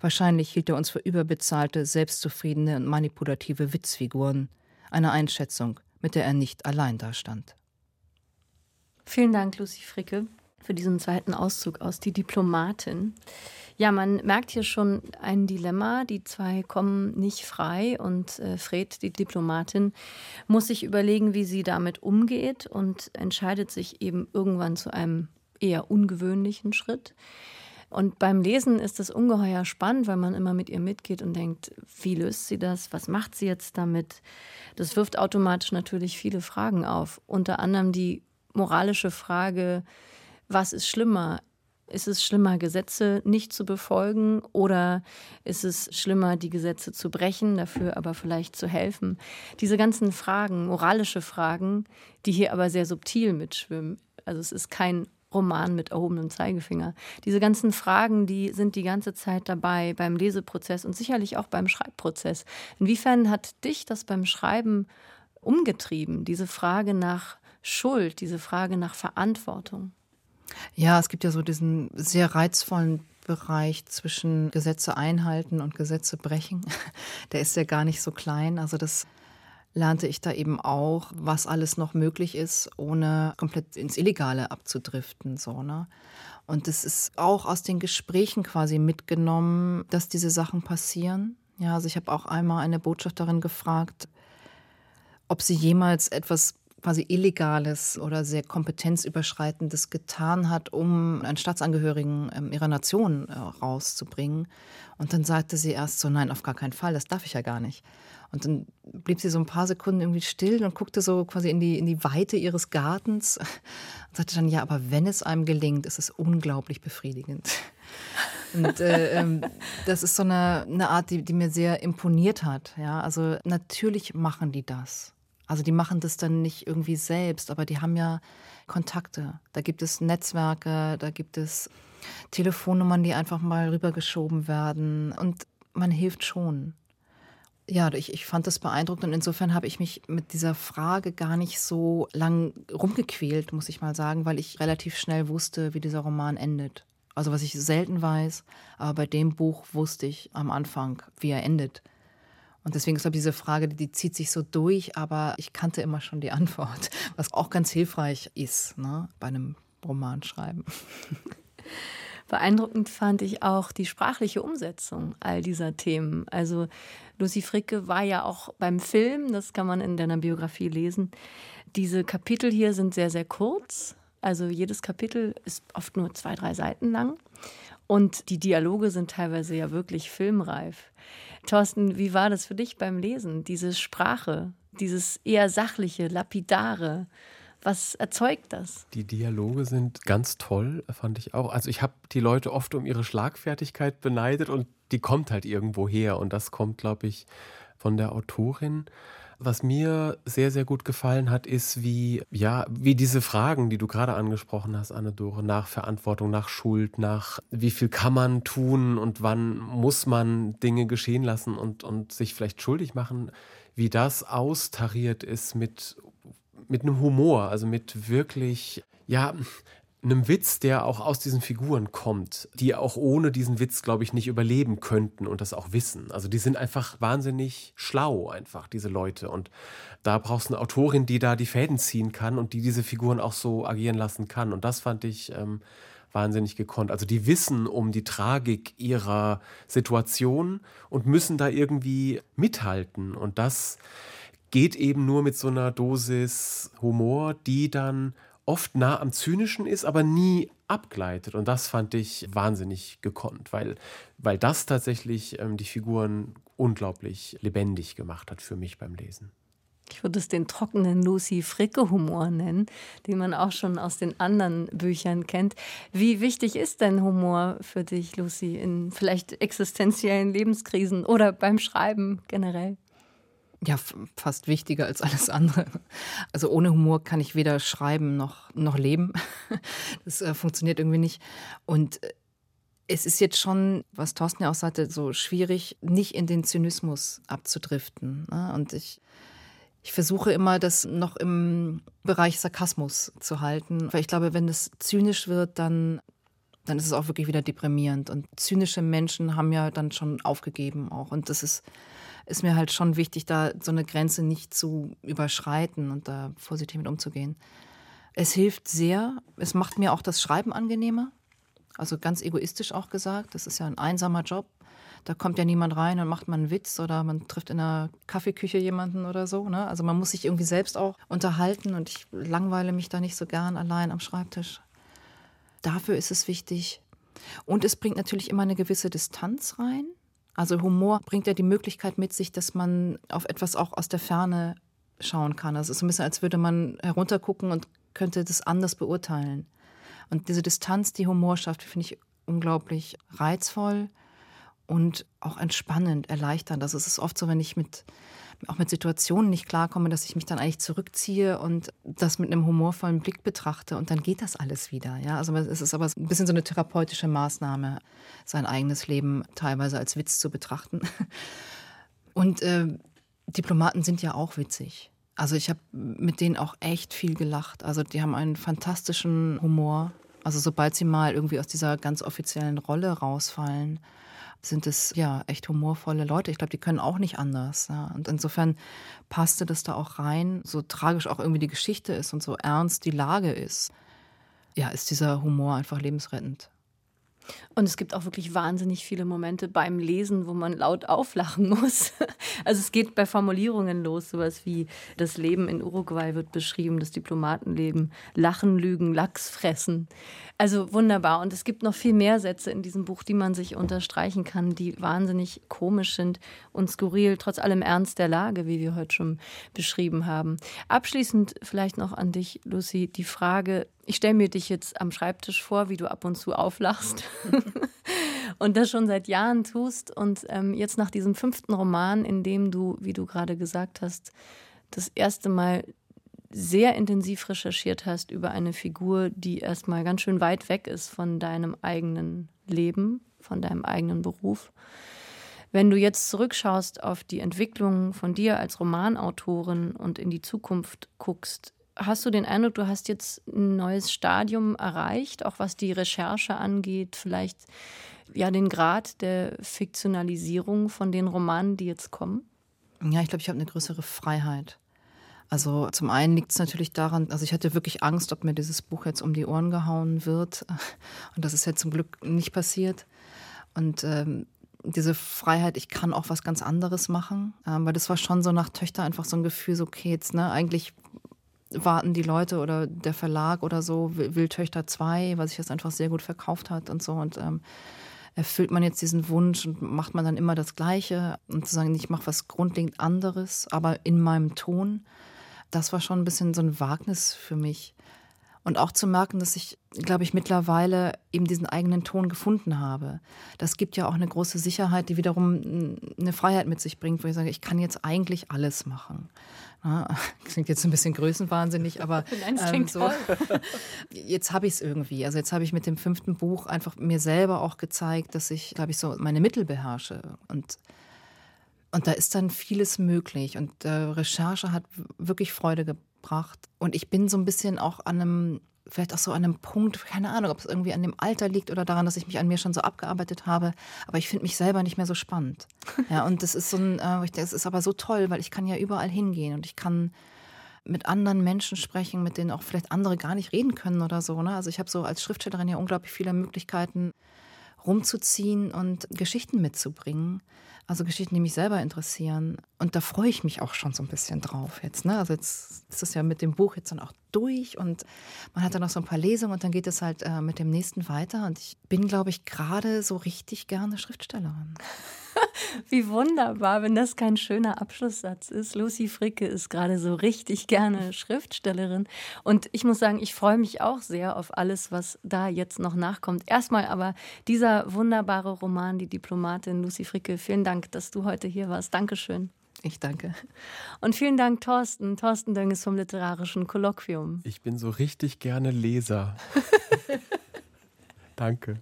Wahrscheinlich hielt er uns für überbezahlte, selbstzufriedene und manipulative Witzfiguren, eine Einschätzung, mit der er nicht allein dastand. Vielen Dank, Lucy Fricke, für diesen zweiten Auszug aus Die Diplomatin. Ja, man merkt hier schon ein Dilemma. Die zwei kommen nicht frei und äh, Fred, die Diplomatin, muss sich überlegen, wie sie damit umgeht und entscheidet sich eben irgendwann zu einem eher ungewöhnlichen Schritt. Und beim Lesen ist es ungeheuer spannend, weil man immer mit ihr mitgeht und denkt, wie löst sie das? Was macht sie jetzt damit? Das wirft automatisch natürlich viele Fragen auf. Unter anderem die moralische Frage, was ist schlimmer? Ist es schlimmer, Gesetze nicht zu befolgen oder ist es schlimmer, die Gesetze zu brechen, dafür aber vielleicht zu helfen? Diese ganzen Fragen, moralische Fragen, die hier aber sehr subtil mitschwimmen. Also es ist kein Roman mit erhobenem Zeigefinger. Diese ganzen Fragen, die sind die ganze Zeit dabei beim Leseprozess und sicherlich auch beim Schreibprozess. Inwiefern hat dich das beim Schreiben umgetrieben, diese Frage nach Schuld, diese Frage nach Verantwortung? Ja, es gibt ja so diesen sehr reizvollen Bereich zwischen Gesetze einhalten und Gesetze brechen, <laughs> der ist ja gar nicht so klein. Also das lernte ich da eben auch, was alles noch möglich ist, ohne komplett ins Illegale abzudriften. So, ne? Und es ist auch aus den Gesprächen quasi mitgenommen, dass diese Sachen passieren. Ja, also ich habe auch einmal eine Botschafterin gefragt, ob sie jemals etwas quasi Illegales oder sehr kompetenzüberschreitendes getan hat, um einen Staatsangehörigen ähm, ihrer Nation äh, rauszubringen. Und dann sagte sie erst so, nein, auf gar keinen Fall, das darf ich ja gar nicht. Und dann blieb sie so ein paar Sekunden irgendwie still und guckte so quasi in die, in die Weite ihres Gartens <laughs> und sagte dann, ja, aber wenn es einem gelingt, ist es unglaublich befriedigend. <laughs> Und äh, ähm, das ist so eine, eine Art, die, die mir sehr imponiert hat. Ja, also natürlich machen die das. Also die machen das dann nicht irgendwie selbst, aber die haben ja Kontakte. Da gibt es Netzwerke, da gibt es Telefonnummern, die einfach mal rübergeschoben werden. Und man hilft schon. Ja, ich, ich fand das beeindruckend und insofern habe ich mich mit dieser Frage gar nicht so lang rumgequält, muss ich mal sagen, weil ich relativ schnell wusste, wie dieser Roman endet. Also was ich selten weiß, aber bei dem Buch wusste ich am Anfang, wie er endet. Und deswegen ist, diese Frage, die zieht sich so durch, aber ich kannte immer schon die Antwort, <laughs> was auch ganz hilfreich ist ne, bei einem Romanschreiben. <laughs> Beeindruckend fand ich auch die sprachliche Umsetzung all dieser Themen. Also Lucy Fricke war ja auch beim Film, das kann man in deiner Biografie lesen. Diese Kapitel hier sind sehr, sehr kurz. Also jedes Kapitel ist oft nur zwei, drei Seiten lang. Und die Dialoge sind teilweise ja wirklich filmreif. Thorsten, wie war das für dich beim Lesen? Diese Sprache, dieses eher sachliche, lapidare. Was erzeugt das? Die Dialoge sind ganz toll, fand ich auch. Also ich habe die Leute oft um ihre Schlagfertigkeit beneidet und die kommt halt irgendwo her. Und das kommt, glaube ich, von der Autorin. Was mir sehr, sehr gut gefallen hat, ist, wie, ja, wie diese Fragen, die du gerade angesprochen hast, Anne-Dore, nach Verantwortung, nach Schuld, nach wie viel kann man tun und wann muss man Dinge geschehen lassen und, und sich vielleicht schuldig machen, wie das austariert ist mit, mit einem Humor, also mit wirklich, ja, einem Witz, der auch aus diesen Figuren kommt, die auch ohne diesen Witz, glaube ich, nicht überleben könnten und das auch wissen. Also die sind einfach wahnsinnig schlau, einfach, diese Leute. Und da brauchst du eine Autorin, die da die Fäden ziehen kann und die diese Figuren auch so agieren lassen kann. Und das fand ich ähm, wahnsinnig gekonnt. Also die wissen um die Tragik ihrer Situation und müssen da irgendwie mithalten. Und das geht eben nur mit so einer Dosis Humor, die dann oft nah am Zynischen ist, aber nie abgleitet. Und das fand ich wahnsinnig gekonnt, weil, weil das tatsächlich ähm, die Figuren unglaublich lebendig gemacht hat für mich beim Lesen. Ich würde es den trockenen Lucy-Fricke-Humor nennen, den man auch schon aus den anderen Büchern kennt. Wie wichtig ist denn Humor für dich, Lucy, in vielleicht existenziellen Lebenskrisen oder beim Schreiben generell? Ja, fast wichtiger als alles andere. Also ohne Humor kann ich weder schreiben noch, noch leben. <laughs> Das äh, funktioniert irgendwie nicht. Und äh, es ist jetzt schon, was Thorsten ja auch sagte, so schwierig, nicht in den Zynismus abzudriften. Ne? Und ich, ich versuche immer, das noch im Bereich Sarkasmus zu halten. Weil ich glaube, wenn es zynisch wird, dann, dann ist es auch wirklich wieder deprimierend. Und zynische Menschen haben ja dann schon aufgegeben auch. Und das ist ist mir halt schon wichtig, da so eine Grenze nicht zu überschreiten und da vorsichtig mit umzugehen. Es hilft sehr. Es macht mir auch das Schreiben angenehmer. Also ganz egoistisch auch gesagt. Das ist ja ein einsamer Job. Da kommt ja niemand rein und macht mal einen Witz oder man trifft in einer Kaffeeküche jemanden oder so. Ne? Also man muss sich irgendwie selbst auch unterhalten und ich langweile mich da nicht so gern allein am Schreibtisch. Dafür ist es wichtig. Und es bringt natürlich immer eine gewisse Distanz rein. Also Humor bringt ja die Möglichkeit mit sich, dass man auf etwas auch aus der Ferne schauen kann. Also es ist so ein bisschen, als würde man heruntergucken und könnte das anders beurteilen. Und diese Distanz, die Humor schafft, finde ich unglaublich reizvoll und auch entspannend, erleichternd. Also es ist oft so, wenn ich mit auch mit Situationen nicht klarkomme, dass ich mich dann eigentlich zurückziehe und das mit einem humorvollen Blick betrachte und dann geht das alles wieder. Ja, also es ist aber ein bisschen so eine therapeutische Maßnahme, sein eigenes Leben teilweise als Witz zu betrachten. Und äh, Diplomaten sind ja auch witzig. Also ich habe mit denen auch echt viel gelacht. Also die haben einen fantastischen Humor Also sobald sie mal irgendwie aus dieser ganz offiziellen Rolle rausfallen, sind es ja echt humorvolle Leute. Ich glaube, die können auch nicht anders. Ja. Und insofern passte das da auch rein, so tragisch auch irgendwie die Geschichte ist und so ernst die Lage ist. Ja, ist dieser Humor einfach lebensrettend. Und es gibt auch wirklich wahnsinnig viele Momente beim Lesen, wo man laut auflachen <laughs> muss. Also es geht bei Formulierungen los, sowas wie das Leben in Uruguay wird beschrieben, das Diplomatenleben, Lachen, Lügen, Lachs fressen. Also wunderbar. Und es gibt noch viel mehr Sätze in diesem Buch, die man sich unterstreichen kann, die wahnsinnig komisch sind und skurril, trotz allem Ernst der Lage, wie wir heute schon beschrieben haben. Abschließend vielleicht noch an dich, Lucy, die Frage, ich stelle mir dich jetzt am Schreibtisch vor, wie du ab und zu auflachst <laughs> und das schon seit Jahren tust. Und ähm, jetzt nach diesem fünften Roman, in dem du, wie du gerade gesagt hast, das erste Mal sehr intensiv recherchiert hast über eine Figur, die erstmal ganz schön weit weg ist von deinem eigenen Leben, von deinem eigenen Beruf. Wenn du jetzt zurückschaust auf die Entwicklung von dir als Romanautorin und in die Zukunft guckst, hast du den Eindruck, du hast jetzt ein neues Stadium erreicht, auch was die Recherche angeht, vielleicht ja den Grad der Fiktionalisierung von den Romanen, die jetzt kommen? Ja, ich glaube, ich habe eine größere Freiheit. Also zum einen liegt es natürlich daran, also ich hatte wirklich Angst, ob mir dieses Buch jetzt um die Ohren gehauen wird. <laughs> Und das ist ja zum Glück nicht passiert. Und ähm, diese Freiheit, ich kann auch was ganz anderes machen. Ähm, weil das war schon so nach Töchter einfach so ein Gefühl, so okay, jetzt, ne, eigentlich warten die Leute oder der Verlag oder so, will Töchter 2, weil sich das einfach sehr gut verkauft hat und so. Und ähm, erfüllt man jetzt diesen Wunsch und macht man dann immer das Gleiche und zu sagen, ich mache was grundlegend anderes, aber in meinem Ton. Das war schon ein bisschen so ein Wagnis für mich. Und auch zu merken, dass ich, glaube ich, mittlerweile eben diesen eigenen Ton gefunden habe. Das gibt ja auch eine große Sicherheit, die wiederum eine Freiheit mit sich bringt, wo ich sage, ich kann jetzt eigentlich alles machen. Ja, <laughs> klingt jetzt ein bisschen größenwahnsinnig, aber <laughs> ähm, so. <laughs> jetzt habe ich es irgendwie. Also jetzt habe ich mit dem fünften Buch einfach mir selber auch gezeigt, dass ich, glaube ich, so meine Mittel beherrsche. Und, und da ist dann vieles möglich. Und äh, Recherche hat wirklich Freude gebracht gebracht. Und ich bin so ein bisschen auch an einem, vielleicht auch so an einem Punkt, keine Ahnung, ob es irgendwie an dem Alter liegt oder daran, dass ich mich an mir schon so abgearbeitet habe, aber ich finde mich selber nicht mehr so spannend. <laughs> Ja, und das ist so ein, äh, das ist aber so toll, weil ich kann ja überall hingehen und ich kann mit anderen Menschen sprechen, mit denen auch vielleicht andere gar nicht reden können oder so. Ne? Also ich habe so als Schriftstellerin ja unglaublich viele Möglichkeiten, rumzuziehen und Geschichten mitzubringen. Also Geschichten, die mich selber interessieren. Und da freue ich mich auch schon so ein bisschen drauf jetzt. Ne? Also jetzt ist es ja mit dem Buch jetzt dann auch durch und man hat dann noch so ein paar Lesungen und dann geht es halt äh, mit dem nächsten weiter. Und ich bin, glaube ich, gerade so richtig gerne Schriftstellerin. <laughs> Wie wunderbar, wenn das kein schöner Abschlusssatz ist. Lucy Fricke ist gerade so richtig gerne Schriftstellerin. Und ich muss sagen, ich freue mich auch sehr auf alles, was da jetzt noch nachkommt. Erstmal aber dieser wunderbare Roman, Die Diplomatin Lucy Fricke. Vielen Dank, dass du heute hier warst. Dankeschön. Ich danke. Und vielen Dank, Thorsten. Thorsten Dönges vom Literarischen Kolloquium. Ich bin so richtig gerne Leser. <laughs> danke.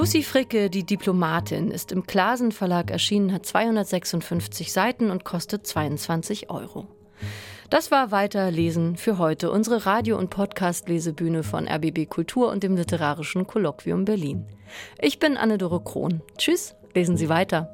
Lucy Fricke, die Diplomatin, ist im Klasen Verlag erschienen, hat 256 Seiten und kostet 22 Euro. Das war Weiterlesen für heute, unsere Radio- und Podcast-Lesebühne von RBB Kultur und dem Literarischen Kolloquium Berlin. Ich bin Anne-Dore Krohn. Tschüss, lesen Sie weiter.